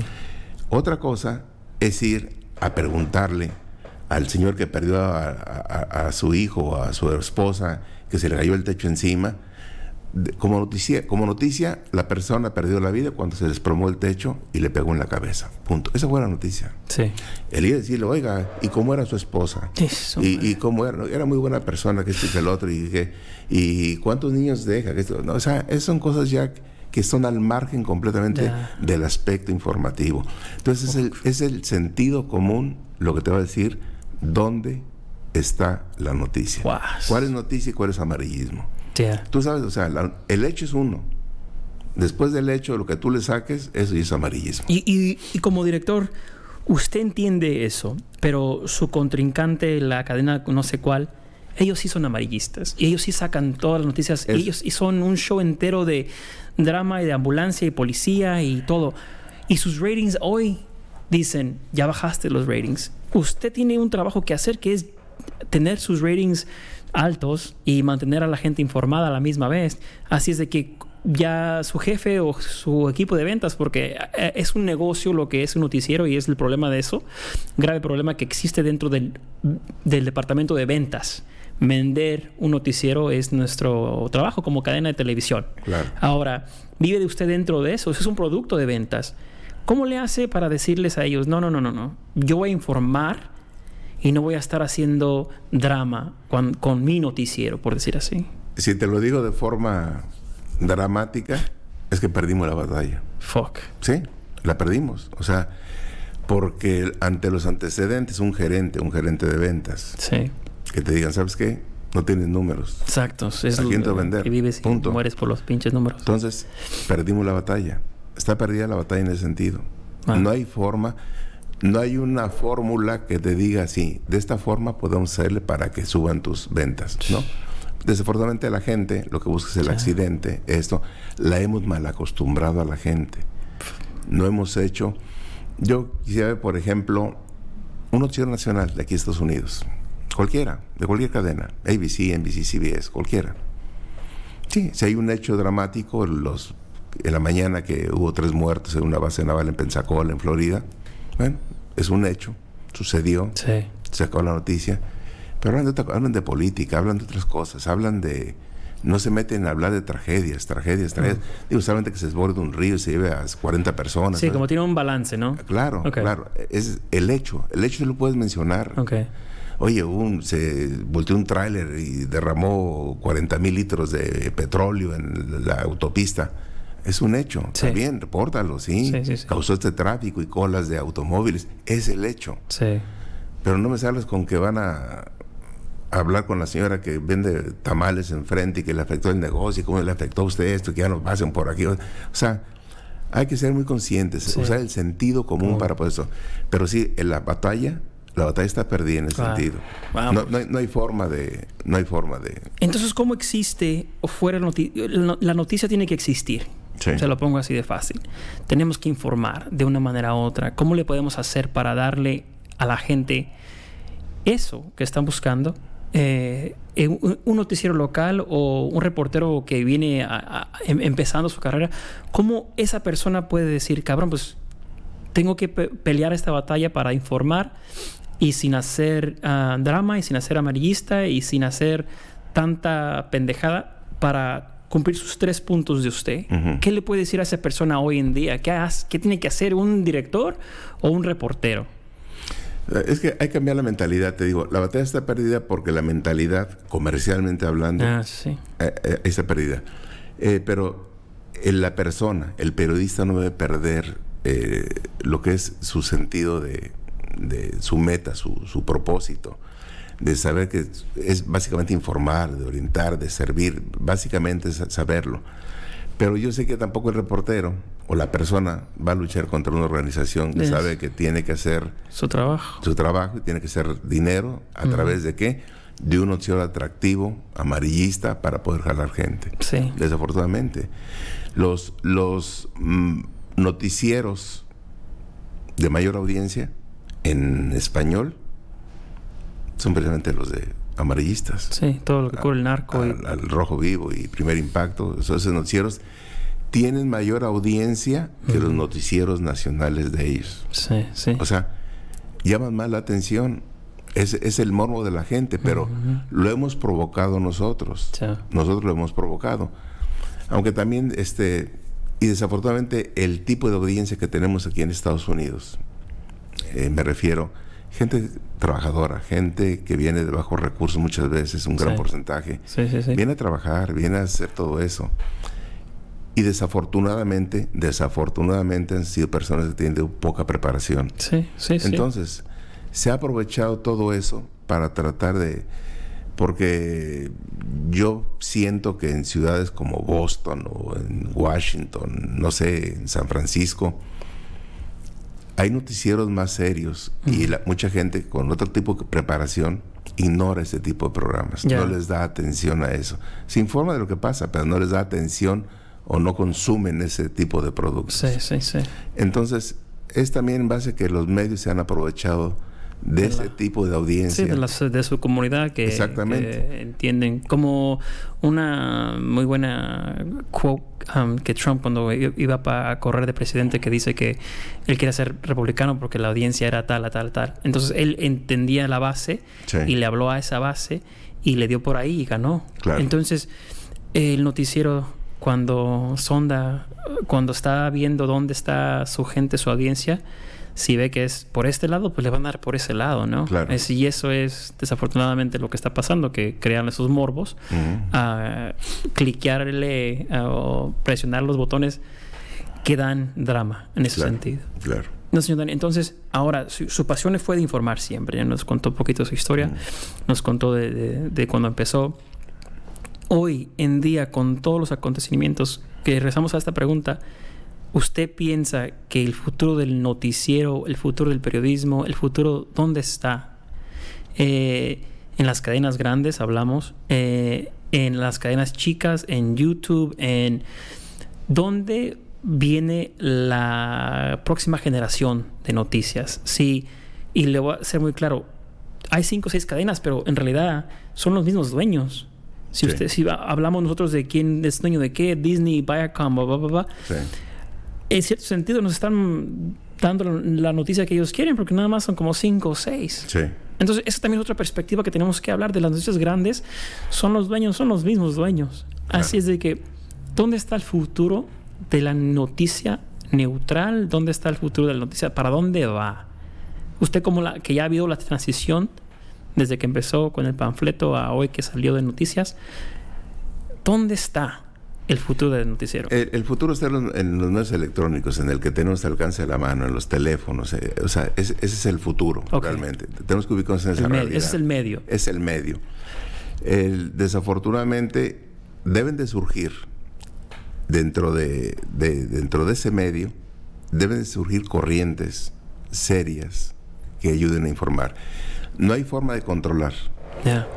Otra cosa es ir a preguntarle al señor que perdió a, a- a su hijo o a su esposa, que se le cayó el techo encima. Como, noticia, como noticia, la persona perdió la vida cuando se desplomó el techo y le pegó en la cabeza. Punto. Esa fue la noticia. Sí. El ir a decirle, oiga, ¿y cómo era su esposa? Eso, y, y cómo era, era muy buena persona, que esto y que el otro, y, que, y cuántos niños deja, que esto, no, o sea, esas son cosas ya que son al margen completamente Ya. del aspecto informativo. Entonces es el, es el sentido común lo que te va a decir dónde está la noticia. Guau. ¿Cuál es noticia y cuál es amarillismo? Ya. Tú sabes, o sea, la- el hecho es uno. Después del hecho, lo que tú le saques, eso ya es amarillismo. Y, y- y como director, usted entiende eso, pero su contrincante, la cadena no sé cuál, ellos sí son amarillistas. Y ellos sí sacan todas las noticias. Es- ellos y son un show entero de drama y de ambulancia y policía y todo. Y sus ratings hoy dicen, ya bajaste los ratings. Usted tiene un trabajo que hacer que es tener sus ratings altos y mantener a la gente informada a la misma vez. Así es de que ya su jefe o su equipo de ventas, porque eh, es un negocio lo que es un noticiero y es el problema de eso, grave problema que existe dentro del, del departamento de ventas. Vender un noticiero es nuestro trabajo como cadena de televisión. Claro. Ahora, vive de usted dentro de eso, eso es un producto de ventas. ¿Cómo le hace para decirles a ellos, no, no, no, no, no, yo voy a informar y no voy a estar haciendo drama con, con mi noticiero, por decir así? Si te lo digo de forma dramática, es que perdimos la batalla. Fuck. Sí, la perdimos. O sea, porque ante los antecedentes, un gerente, un gerente de ventas, Sí, que te digan, ¿sabes qué? No tienes números. exacto. Es ¿A quién te vender? que vives y Punto. mueres por los pinches números. Entonces, perdimos la batalla. Está perdida la batalla en ese sentido. Ah. No hay forma, no hay una fórmula que te diga así, de esta forma podemos hacerle para que suban tus ventas, ¿no? Desafortunadamente la gente lo que busca es el accidente, esto, la hemos mal acostumbrado a la gente. No hemos hecho... Yo quisiera ver, por ejemplo, un noticiero nacional de aquí de Estados Unidos, cualquiera, de cualquier cadena, ABC, NBC, CBS, cualquiera Sí, si hay un hecho dramático, los, en la mañana que hubo tres muertos en una base naval en Pensacola, en Florida, bueno, es un hecho, sucedió, Sí. se acabó la noticia, pero hablan de, hablan de política, hablan de otras cosas, hablan de... No se meten a hablar de tragedias, tragedias, tragedias. Digo, solamente que se desborde un río y se lleve a 40 personas. Sí, como tiene un balance, ¿no? Claro, claro. Es el hecho. El hecho no lo puedes mencionar. Ok. Oye, un, se volteó un tráiler y derramó 40 mil litros de petróleo en la autopista. Es un hecho. Sí. Está bien, repórtalo, ¿sí? Sí, sí, sí. Causó este tráfico y colas de automóviles. Es el hecho. Sí. Pero no me sales con que van a hablar con la señora que vende tamales enfrente y que le afectó el negocio y cómo le afectó a usted esto, que ya no pasen por aquí. O sea, hay que ser muy conscientes, Sí. usar el sentido común para poder eso. Pero sí, en la batalla, la batalla está perdida en ese Claro. sentido. Vamos. No, no hay, no hay forma de, no hay forma de. Entonces, ¿cómo existe o fuera noti- la la noticia tiene que existir? Se lo pongo así de fácil. Tenemos que informar de una manera u otra. ¿Cómo le podemos hacer para darle a la gente eso que están buscando? Eh, un noticiero local o un reportero que viene em- empezando su carrera, ¿cómo esa persona puede decir, cabrón, pues tengo que pe- pelear esta batalla para informar y sin hacer ah, drama y sin hacer amarillista y sin hacer tanta pendejada para cumplir sus tres puntos de usted. ¿Qué le puede decir a esa persona hoy en día? ¿Qué, haz- qué tiene que hacer un director o un reportero? Es que hay que cambiar la mentalidad, te digo. La batalla está perdida porque la mentalidad, comercialmente hablando, Ah, sí. eh, eh, está perdida. Eh, pero eh, la persona, el periodista no debe perder eh, lo que es su sentido de, de su meta, su, su propósito, de saber que es básicamente informar, de orientar, de servir, básicamente es saberlo. Pero yo sé que tampoco el reportero o la persona va a luchar contra una organización que sabe que tiene que hacer Su trabajo. su trabajo y tiene que ser dinero a través de qué? De un noticiero atractivo, amarillista, para poder jalar gente. Sí. Desafortunadamente, los, los mm, noticieros de mayor audiencia en español son precisamente los de amarillistas. Sí, todo lo que cubre el narco. y- Al, al Rojo Vivo y Primer Impacto, esos noticieros tienen mayor audiencia que los noticieros nacionales de ellos. sí, sí. O sea, llaman más la atención. Es, es el morbo de la gente, pero lo hemos provocado nosotros. Sí. Nosotros lo hemos provocado. Aunque también, este, y desafortunadamente, el tipo de audiencia que tenemos aquí en Estados Unidos, eh, me refiero, gente trabajadora, gente que viene de bajos recursos muchas veces, un gran Sí. porcentaje, sí, sí, sí. viene a trabajar, viene a hacer todo eso. Y desafortunadamente, desafortunadamente han sido personas que tienen poca preparación. Sí, sí, sí. Entonces, se ha aprovechado todo eso para tratar de... Porque yo siento que en ciudades como Boston o en Washington, no sé, en San Francisco, hay noticieros más serios y la- mucha gente con otro tipo de preparación ignora ese tipo de programas, no les da atención a eso. Se informa de lo que pasa, pero no les da atención o no consumen ese tipo de productos. Sí, sí, sí. Entonces, es también en base a que los medios se han aprovechado de, De ese la- tipo de audiencia. Sí, de, las- de su comunidad que, Exactamente. que entienden. Como una muy buena quote um, que Trump cuando iba pa- a correr de presidente que dice que él quería ser republicano porque la audiencia era tal, tal, tal. Entonces él entendía la base Sí. y le habló a esa base y le dio por ahí y ganó. Claro. Entonces el noticiero cuando sonda, cuando está viendo dónde está su gente, su audiencia, si ve que es por este lado, pues le van a dar por ese lado, ¿no? Claro. Es- y eso es desafortunadamente lo que está pasando, que crean esos morbos, Ujú. a cliquearle a- o presionar los botones que dan drama en ese Claro, sentido. Claro. No, señor Dani. Entonces, ahora, su, su pasión fue de informar siempre. Ya nos contó un poquito su historia. Nos contó de, de- de cuando empezó. Hoy en día, con todos los acontecimientos, que regresamos a esta pregunta, ¿usted piensa que el futuro del noticiero, el futuro del periodismo, el futuro, ¿dónde está? Eh, en las cadenas grandes hablamos, eh, en las cadenas chicas, en YouTube, en... ¿Dónde viene la próxima generación de noticias? Sí, y le voy a ser muy claro, hay cinco o seis cadenas, pero en realidad son los mismos dueños. Si, usted, si hablamos nosotros de quién es dueño de qué, Disney, Viacom, bla, bla, bla, en cierto sentido nos están dando la noticia que ellos quieren porque nada más son como cinco o seis. Sí. Entonces, esa también es otra perspectiva que tenemos que hablar de las noticias grandes. Son los dueños, son los mismos dueños. Así es de que, ¿dónde está el futuro de la noticia neutral? ¿Dónde está el futuro de la noticia? ¿Para dónde va? Usted como la que ya ha habido la transición desde que empezó con el panfleto a hoy que salió de noticias, ¿dónde está el futuro del noticiero? El, futuro está en los, medios electrónicos, en el que tenemos alcance de la mano, en los teléfonos. Eh, o sea, ese es el futuro, realmente. Tenemos que ubicarnos en esa realidad. Ese es el medio. Es el medio. desafortunadamente, deben de surgir dentro de, dentro de ese medio, deben de surgir corrientes serias que ayuden a informar. No hay forma de controlar.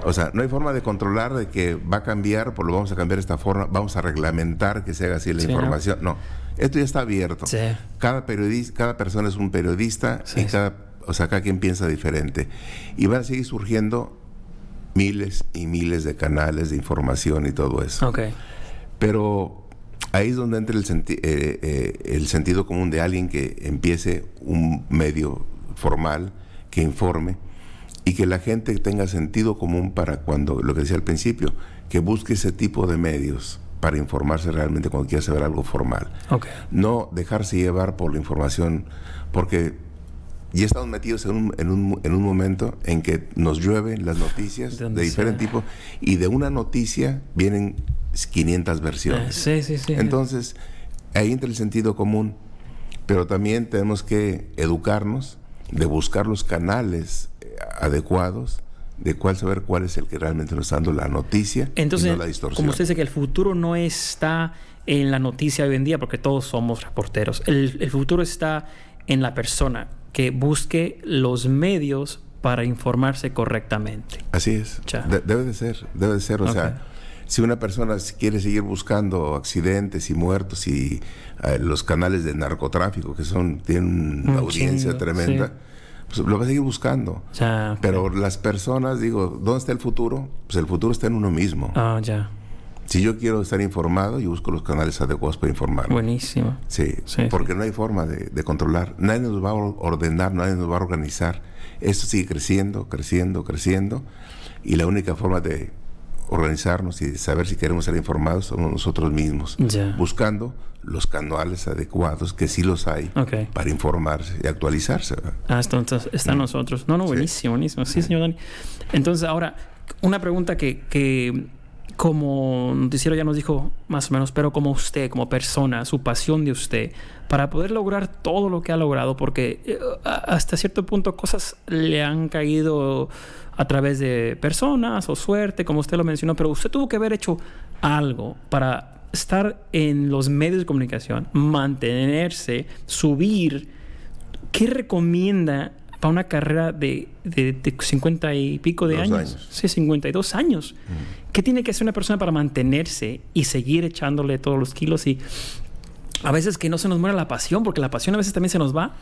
O sea, no hay forma de controlar de que va a cambiar, por lo vamos a cambiar esta forma, vamos a reglamentar que se haga así la información. ¿no? esto ya está abierto. Cada periodista, cada persona es un periodista y cada, o sea, cada quien piensa diferente. Y van a seguir surgiendo miles y miles de canales de información y todo eso. Pero ahí es donde entra el, eh, eh, el sentido común de alguien que empiece un medio formal, que informe y que la gente tenga sentido común para cuando, lo que decía al principio, que busque ese tipo de medios para informarse realmente cuando quiera saber algo formal. No dejarse llevar por la información, porque ya estamos metidos en un, en un, en un momento en que nos llueven las noticias de, diferente tipo y de una noticia vienen 500 versiones. sí, sí, sí. Entonces, ahí entra el sentido común, pero también tenemos que educarnos de buscar los canales adecuados de cuál saber cuál es el que realmente nos está dando la noticia Entonces, y no la distorsión. Como usted dice que el futuro no está en la noticia hoy en día porque todos somos reporteros. El, futuro está en la persona que busque los medios para informarse correctamente. Así es. debe de ser, debe de ser. O sea, si una persona quiere seguir buscando accidentes y muertos y eh, los canales de narcotráfico que son tienen una audiencia tremenda. Pues, lo va a seguir buscando. Pero las personas, digo, ¿dónde está el futuro? Pues el futuro está en uno mismo. Ah, ya. Si yo quiero estar informado, yo busco los canales adecuados para informar. Buenísimo. Sí, porque no hay forma de, controlar. Nadie nos va a ordenar, nadie nos va a organizar. Esto sigue creciendo, creciendo, creciendo. Y la única forma de organizarnos y saber si queremos ser informados somos nosotros mismos. Buscando los canales adecuados, que sí los hay, para informarse y actualizarse. Ah, entonces está mm. nosotros. No, no, buenísimo, buenísimo. Sí, señor Dani. Entonces, ahora, una pregunta que, que como noticiero ya nos dijo más o menos, pero como usted, como persona, su pasión de usted, para poder lograr todo lo que ha logrado, porque eh, hasta cierto punto cosas le han caído a través de personas o suerte, como usted lo mencionó, pero usted tuvo que haber hecho algo para estar en los medios de comunicación, mantenerse, subir, ¿qué recomienda para una carrera de, de, 50 y pico de años? Sí, 52 años. ¿Qué tiene que hacer una persona para mantenerse y seguir echándole todos los kilos y a veces que no se nos muera la pasión, porque la pasión a veces también se nos va.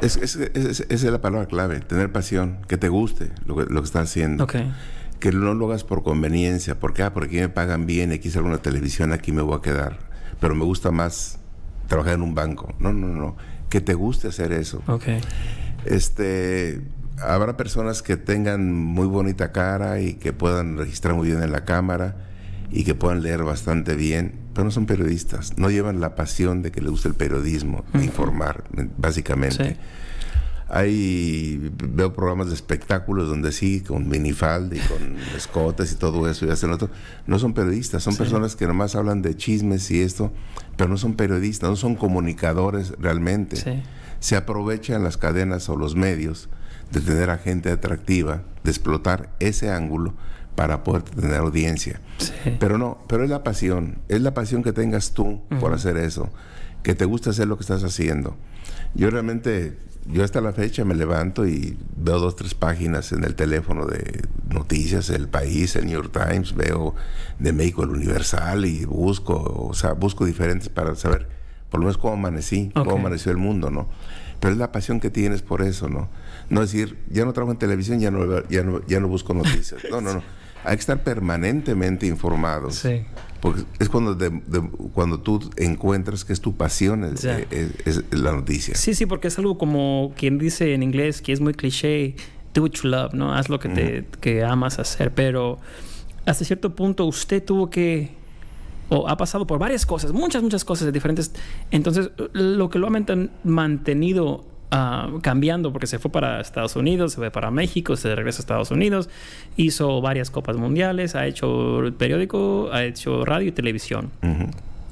esa es la palabra clave, tener pasión, que te guste lo que, lo que estás haciendo. Okay que no lo hagas por conveniencia, porque, ah, porque me pagan bien, aquí salgo una televisión, aquí me voy a quedar, pero me gusta más trabajar en un banco. No, no, no, que te guste hacer eso. Okay. Este, habrá personas que tengan muy bonita cara y que puedan registrar muy bien en la cámara y que puedan leer bastante bien, pero no son periodistas, no llevan la pasión de que les guste el periodismo, informar, básicamente. Sí. Hay, veo programas de espectáculos donde sí, con minifalda y con [LAUGHS] escotes y todo eso y hacen otro. No son periodistas, son personas que nomás hablan de chismes y esto, pero no son periodistas, no son comunicadores realmente. Se aprovechan las cadenas o los medios de tener a gente atractiva, de explotar ese ángulo para poder tener audiencia. Pero no, pero es la pasión, es la pasión que tengas tú por hacer eso, que te gusta hacer lo que estás haciendo. Yo realmente yo hasta la fecha me levanto y veo dos, tres páginas en el teléfono de noticias, El País, el New York Times, veo de México el Universal y busco, o sea, busco diferentes para saber por lo menos cómo amanecí, cómo amaneció el mundo, ¿no? Pero es la pasión que tienes por eso, ¿no? No decir, ya no trabajo en televisión, ya no, ya no, ya no busco noticias. No, no, no. [LAUGHS] hay que estar permanentemente informados. Sí. Porque es cuando, de- de- cuando tú encuentras que es tu pasión es, Ya. es- es la noticia. Sí, sí, porque es algo como quien dice en inglés que es muy cliché, do what you love, ¿no? Haz lo que, te, que amas hacer, pero hasta cierto punto usted tuvo que, o ha pasado por varias cosas, muchas, muchas cosas diferentes. Entonces, lo que lo ha manten- mantenido ah, cambiando, porque se fue para Estados Unidos, se fue para México, se regresa a Estados Unidos, hizo varias copas mundiales, ha hecho periódico, ha hecho radio y televisión.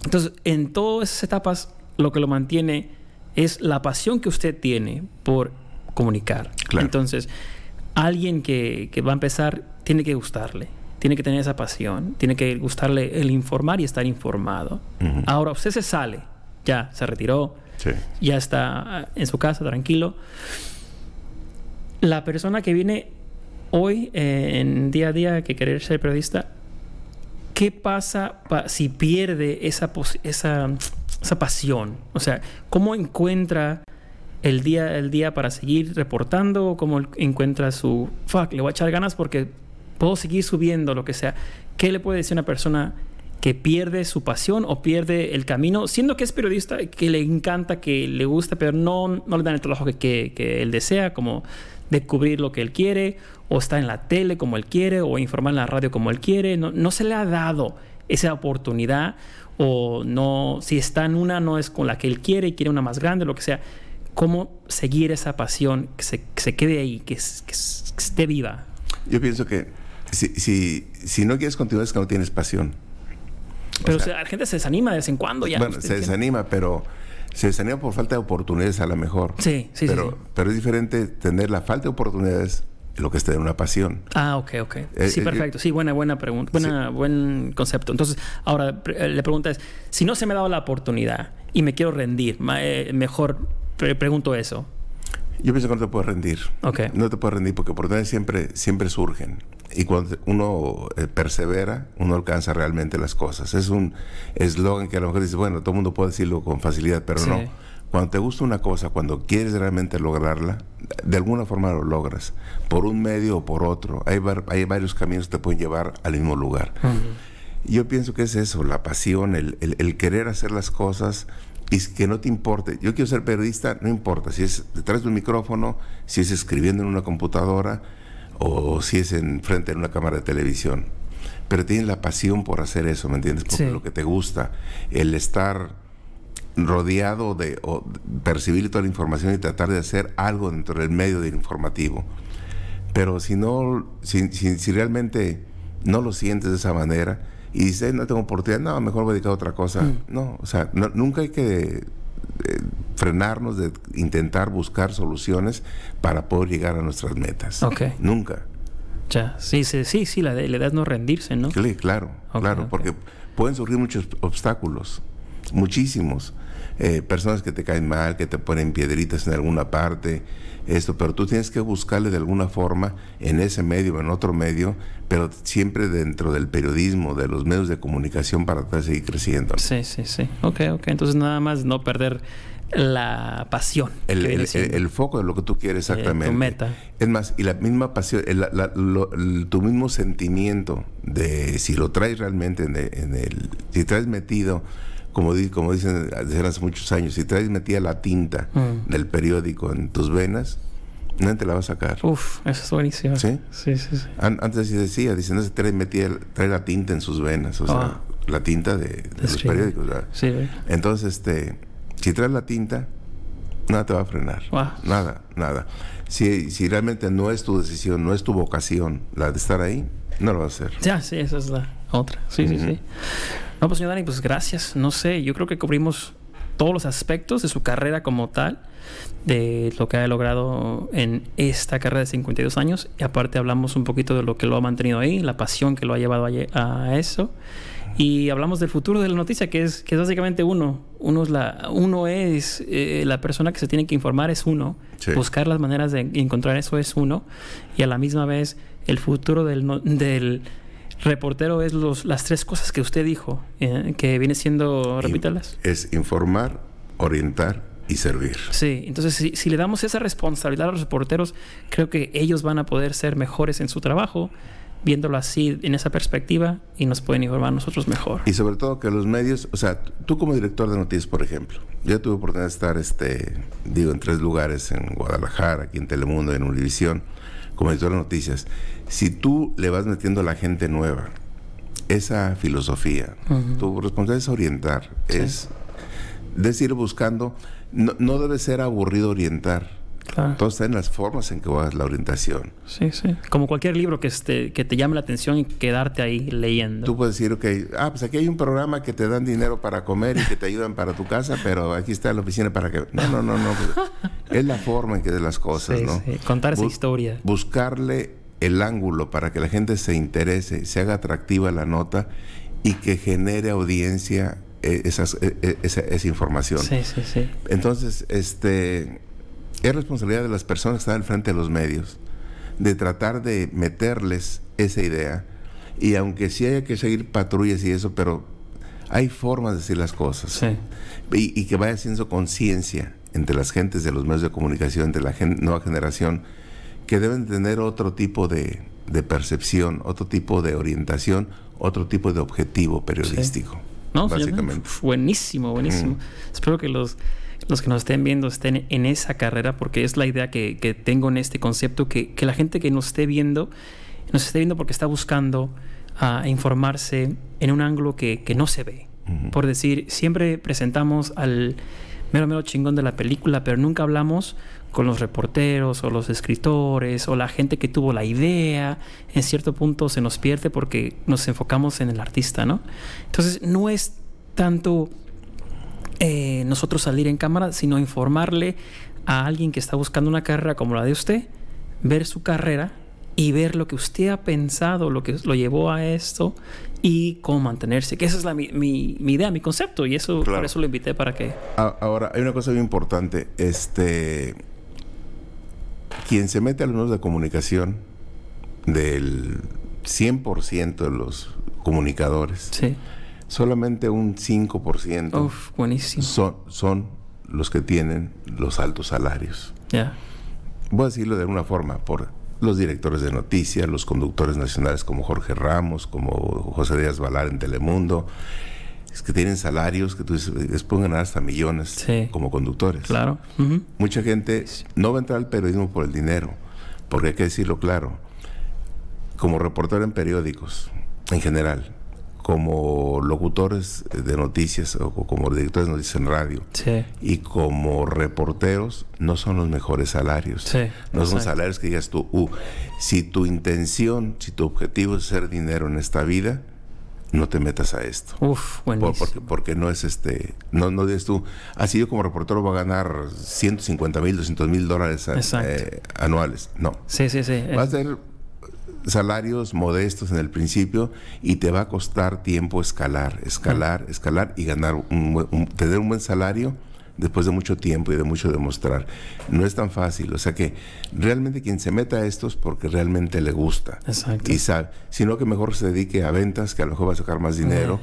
Entonces, en todas esas etapas, lo que lo mantiene es la pasión que usted tiene por comunicar. Claro. Entonces, alguien que, que va a empezar tiene que gustarle, tiene que tener esa pasión, tiene que gustarle el informar y estar informado. Ahora, usted se sale, ya se retiró, Ya está ah, en su casa tranquilo. La persona que viene hoy eh, en día a día que querer ser periodista, ¿qué pasa pa- si pierde esa, esa, esa pasión? O sea, ¿cómo encuentra el día, el día para seguir reportando? ¿Cómo encuentra su, fuck, le voy a echar ganas porque puedo seguir subiendo, lo que sea? ¿Qué le puede decir una persona que pierde su pasión o pierde el camino, siendo que es periodista, que le encanta, que le gusta, pero no, no le dan el trabajo que, que, él desea, como descubrir lo que él quiere, o está en la tele como él quiere, o informar en la radio como él quiere. No, no se le ha dado esa oportunidad, o no, si está en una, no es con la que él quiere y quiere una más grande, lo que sea. ¿Cómo seguir esa pasión, que se, que se quede ahí, que esté viva? Yo pienso que si, si, si no quieres continuar es que no tienes pasión. Pero sea, o sea, la gente se desanima de vez en cuando ya. bueno, ¿usted se entiende? desanima, pero se desanima por falta de oportunidades a lo mejor. Sí, sí, sí, pero, sí. pero es diferente tener la falta de oportunidades de lo que es tener una pasión. Ah, ok, ok. Eh, sí, eh, perfecto. Sí, buena, buena pregunta. Buena, Buen concepto. Entonces, ahora eh, la pregunta es, si no se me ha dado la oportunidad y me quiero rendir, mejor pre- pregunto eso. Yo pienso que no te puedes rendir. Ok. No te puedes rendir porque oportunidades siempre, siempre surgen. Y cuando uno eh, persevera, uno alcanza realmente las cosas. Es un eslogan que a lo mejor dice, bueno, todo el mundo puede decirlo con facilidad, pero Sí. no. Cuando te gusta una cosa, cuando quieres realmente lograrla, de alguna forma lo logras. Por un medio o por otro. Hay, var- hay varios caminos que te pueden llevar al mismo lugar. Yo pienso que es eso, la pasión, el, el- el querer hacer las cosas y que no te importe. Yo quiero ser periodista, no importa si es detrás de un micrófono, si es escribiendo en una computadora o si es en frente de una cámara de televisión. Pero tienes la pasión por hacer eso, ¿me entiendes? Porque Sí. lo que te gusta, el estar rodeado de o percibir toda la información y tratar de hacer algo dentro del medio del informativo. Pero si no, si, si, si realmente no lo sientes de esa manera y dices, "Eh, no tengo oportunidad, no, mejor voy a dedicar a otra cosa. Mm. No, o sea, no- nunca hay que eh, frenarnos de intentar buscar soluciones para poder llegar a nuestras metas. Ok. Nunca. Ya. Sí, sí, sí, sí, la, de, la edad no rendirse, ¿no? Sí, claro, claro, porque pueden surgir muchos obstáculos, muchísimos. Eh, personas que te caen mal, que te ponen piedritas en alguna parte, esto, pero tú tienes que buscarle de alguna forma en ese medio o en otro medio, pero siempre dentro del periodismo, de los medios de comunicación para seguir creciendo. Sí, sí, sí. Ok, ok. Entonces nada más no perder la pasión. El, foco de lo que tú quieres eh, exactamente. tu meta. Es más, y la misma pasión, el- la- la- lo- el- tu mismo sentimiento de si lo traes realmente en el, en el- si traes metido, como, di- como dicen desde hace muchos años, si traes metida la tinta Mm. del periódico en tus venas, nadie te la va a sacar. Uf, eso es buenísimo. ¿Sí? Sí, sí, sí. An- antes sí decía, dicen, no se trae, metida, trae la tinta en sus venas, o sea, Ah. la tinta de, de los periódicos. Entonces, este, si traes la tinta, nada te va a frenar. Wow. Nada, nada. Si, si realmente no es tu decisión, no es tu vocación la de estar ahí, no lo vas a hacer. Ya, sí, esa es la otra. Sí, sí, sí. No, pues señor Dani, pues gracias. No sé, yo creo que cubrimos todos los aspectos de su carrera como tal, de lo que ha logrado en esta carrera de 52 años. Y aparte hablamos un poquito de lo que lo ha mantenido ahí, la pasión que lo ha llevado a, lle- a eso. Y hablamos del futuro de la noticia, que es, que es básicamente uno. Uno es, la, uno es eh, la persona que se tiene que informar, es uno. Sí. Buscar las maneras de encontrar eso es uno. Y a la misma vez, el futuro del, del reportero es los, las tres cosas que usted dijo, eh, que viene siendo, repítalas. Es informar, orientar y servir. Sí, entonces si, si le damos esa responsabilidad a los reporteros, creo que ellos van a poder ser mejores en su trabajo viéndolo así, en esa perspectiva, y nos pueden informar nosotros mejor. Y sobre todo que los medios, o sea, tú como director de noticias, por ejemplo, yo tuve oportunidad de estar, este, digo, en tres lugares, en Guadalajara, aquí en Telemundo, en Univisión, como editor de noticias. Si tú le vas metiendo a la gente nueva esa filosofía, tu responsabilidad es orientar, es decir, buscando, no, no debe ser aburrido orientar todo está en las formas en que vas la orientación. Sí, sí. Como cualquier libro que, esté, que te llame la atención y quedarte ahí leyendo. Tú puedes decir, ok, ah, pues aquí hay un programa que te dan dinero para comer y que te ayudan para tu casa, pero aquí está la oficina para que... No, no, no, no. Pues, es la forma en que de las cosas, ¿no? Sí. Contar esa historia. Buscarle el ángulo para que la gente se interese, se haga atractiva la nota y que genere audiencia eh, esas, eh, eh, esa, esa información. Sí, sí, sí. Entonces, este es responsabilidad de las personas que están al frente de los medios de tratar de meterles esa idea. Y aunque sí haya que seguir patrullas y eso, pero hay formas de decir las cosas. Y, que vaya haciendo conciencia entre las gentes de los medios de comunicación, entre la nueva generación, que deben tener otro tipo de, percepción, otro tipo de orientación, otro tipo de objetivo periodístico. No, básicamente. buenísimo, buenísimo. Espero que los los que nos estén viendo estén en esa carrera, porque es la idea que, tengo en este concepto, que, la gente que nos esté viendo, nos esté viendo porque está buscando a ah, informarse en un ángulo que, no se ve. Por decir, siempre presentamos al mero mero chingón de la película, pero nunca hablamos con los reporteros o los escritores o la gente que tuvo la idea. En cierto punto se nos pierde porque nos enfocamos en el artista, ¿no? Entonces no es tanto eh, nosotros salir en cámara, sino informarle a alguien que está buscando una carrera como la de usted, ver su carrera y ver lo que usted ha pensado, lo que lo llevó a esto y cómo mantenerse. Que esa es la, mi, mi, idea, mi concepto y eso por eso lo invité para que... Ahora, hay una cosa muy importante. Este, quien se mete a los medios de comunicación del 100% de los comunicadores, sí solamente un 5% Uf, buenísimo. Son, son los que tienen los altos salarios. Ya. Voy a decirlo de alguna forma, por los directores de noticias, los conductores nacionales como Jorge Ramos, como José Díaz Valar en Telemundo, es que tienen salarios que tú les pongan hasta millones como conductores. Claro. Mucha gente no va a entrar al periodismo por el dinero, porque hay que decirlo claro. Como reportero en periódicos, en general, como locutores de noticias o como directores de noticias en radio y como reporteros no son los mejores salarios. no son salarios que digas tú, uh, si tu intención, si tu objetivo es hacer dinero en esta vida, no te metas a esto. Uf, porque, porque no es este, no, no dices tú, así ah, yo como reportero voy a ganar 150 mil, 200 mil dólares eh, anuales. No. Sí, sí, sí. Va a ser salarios modestos en el principio y te va a costar tiempo escalar, escalar, escalar y ganar un, tener un buen salario después de mucho tiempo y de mucho demostrar. No es tan fácil, o sea que realmente quien se meta a esto es porque realmente le gusta. Exacto. Y sabe, sino que mejor se dedique a ventas, que a lo mejor va a sacar más dinero,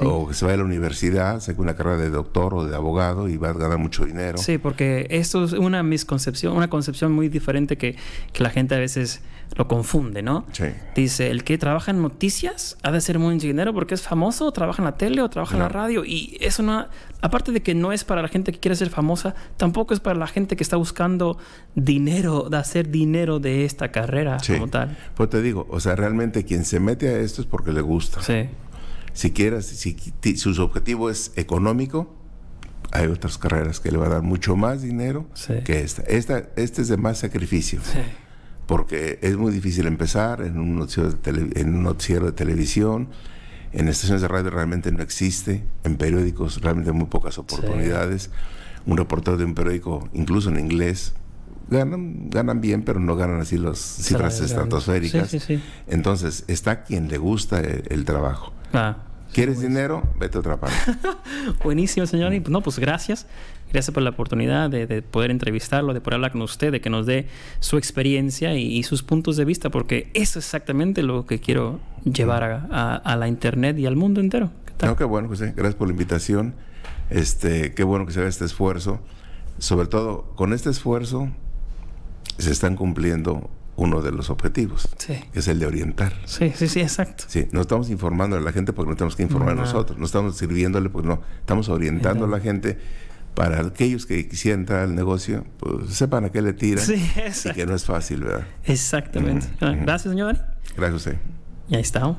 o que se vaya a la universidad, saque una carrera de doctor o de abogado y va a ganar mucho dinero. Sí, porque esto es una misconcepción, una concepción muy diferente que, que la gente a veces lo confunde, ¿no? Sí. Dice, el que trabaja en noticias ha de ser muy dinero porque es famoso, trabaja en la tele o trabaja en la radio. Y eso no, aparte de que no es para la gente que quiere ser famosa, tampoco es para la gente que está buscando dinero, de hacer dinero de esta carrera como tal. Pues te digo, o sea, realmente quien se mete a esto es porque le gusta. Sí. Si quieres, si, su objetivo es económico, hay otras carreras que le van a dar mucho más dinero que esta. Esta, este es de más sacrificio. Sí porque es muy difícil empezar en un noticiero de, en un noticiero de televisión, en estaciones de radio realmente no existe, en periódicos realmente muy pocas oportunidades. Un reportero de un periódico, incluso en inglés, ganan, ganan bien, pero no ganan así las cifras estratosféricas. Entonces, está quien le gusta el, trabajo. Ah, ¿Quieres dinero? Vete a otra parte. [LAUGHS] Buenísimo, señor. Y, no, pues gracias. Gracias por la oportunidad de, poder entrevistarlo, de poder hablar con usted, de que nos dé su experiencia y, sus puntos de vista, porque eso es exactamente lo que quiero llevar a, la Internet y al mundo entero. ¿Qué No, qué bueno, José. Gracias por la invitación. Este, qué bueno que se haga este esfuerzo. Sobre todo, con este esfuerzo se están cumpliendo uno de los objetivos, Sí. que es el de orientar. Sí, sí, sí, exacto. Sí, no estamos informando a la gente porque no tenemos que informar No. nosotros, no estamos sirviéndole porque no, estamos orientando a la gente para aquellos que quisieran entrar al negocio, pues sepan a qué le tiran Sí, y que no es fácil, ¿verdad? Exactamente. Gracias, señor Dani. Gracias a usted. Y ahí estamos.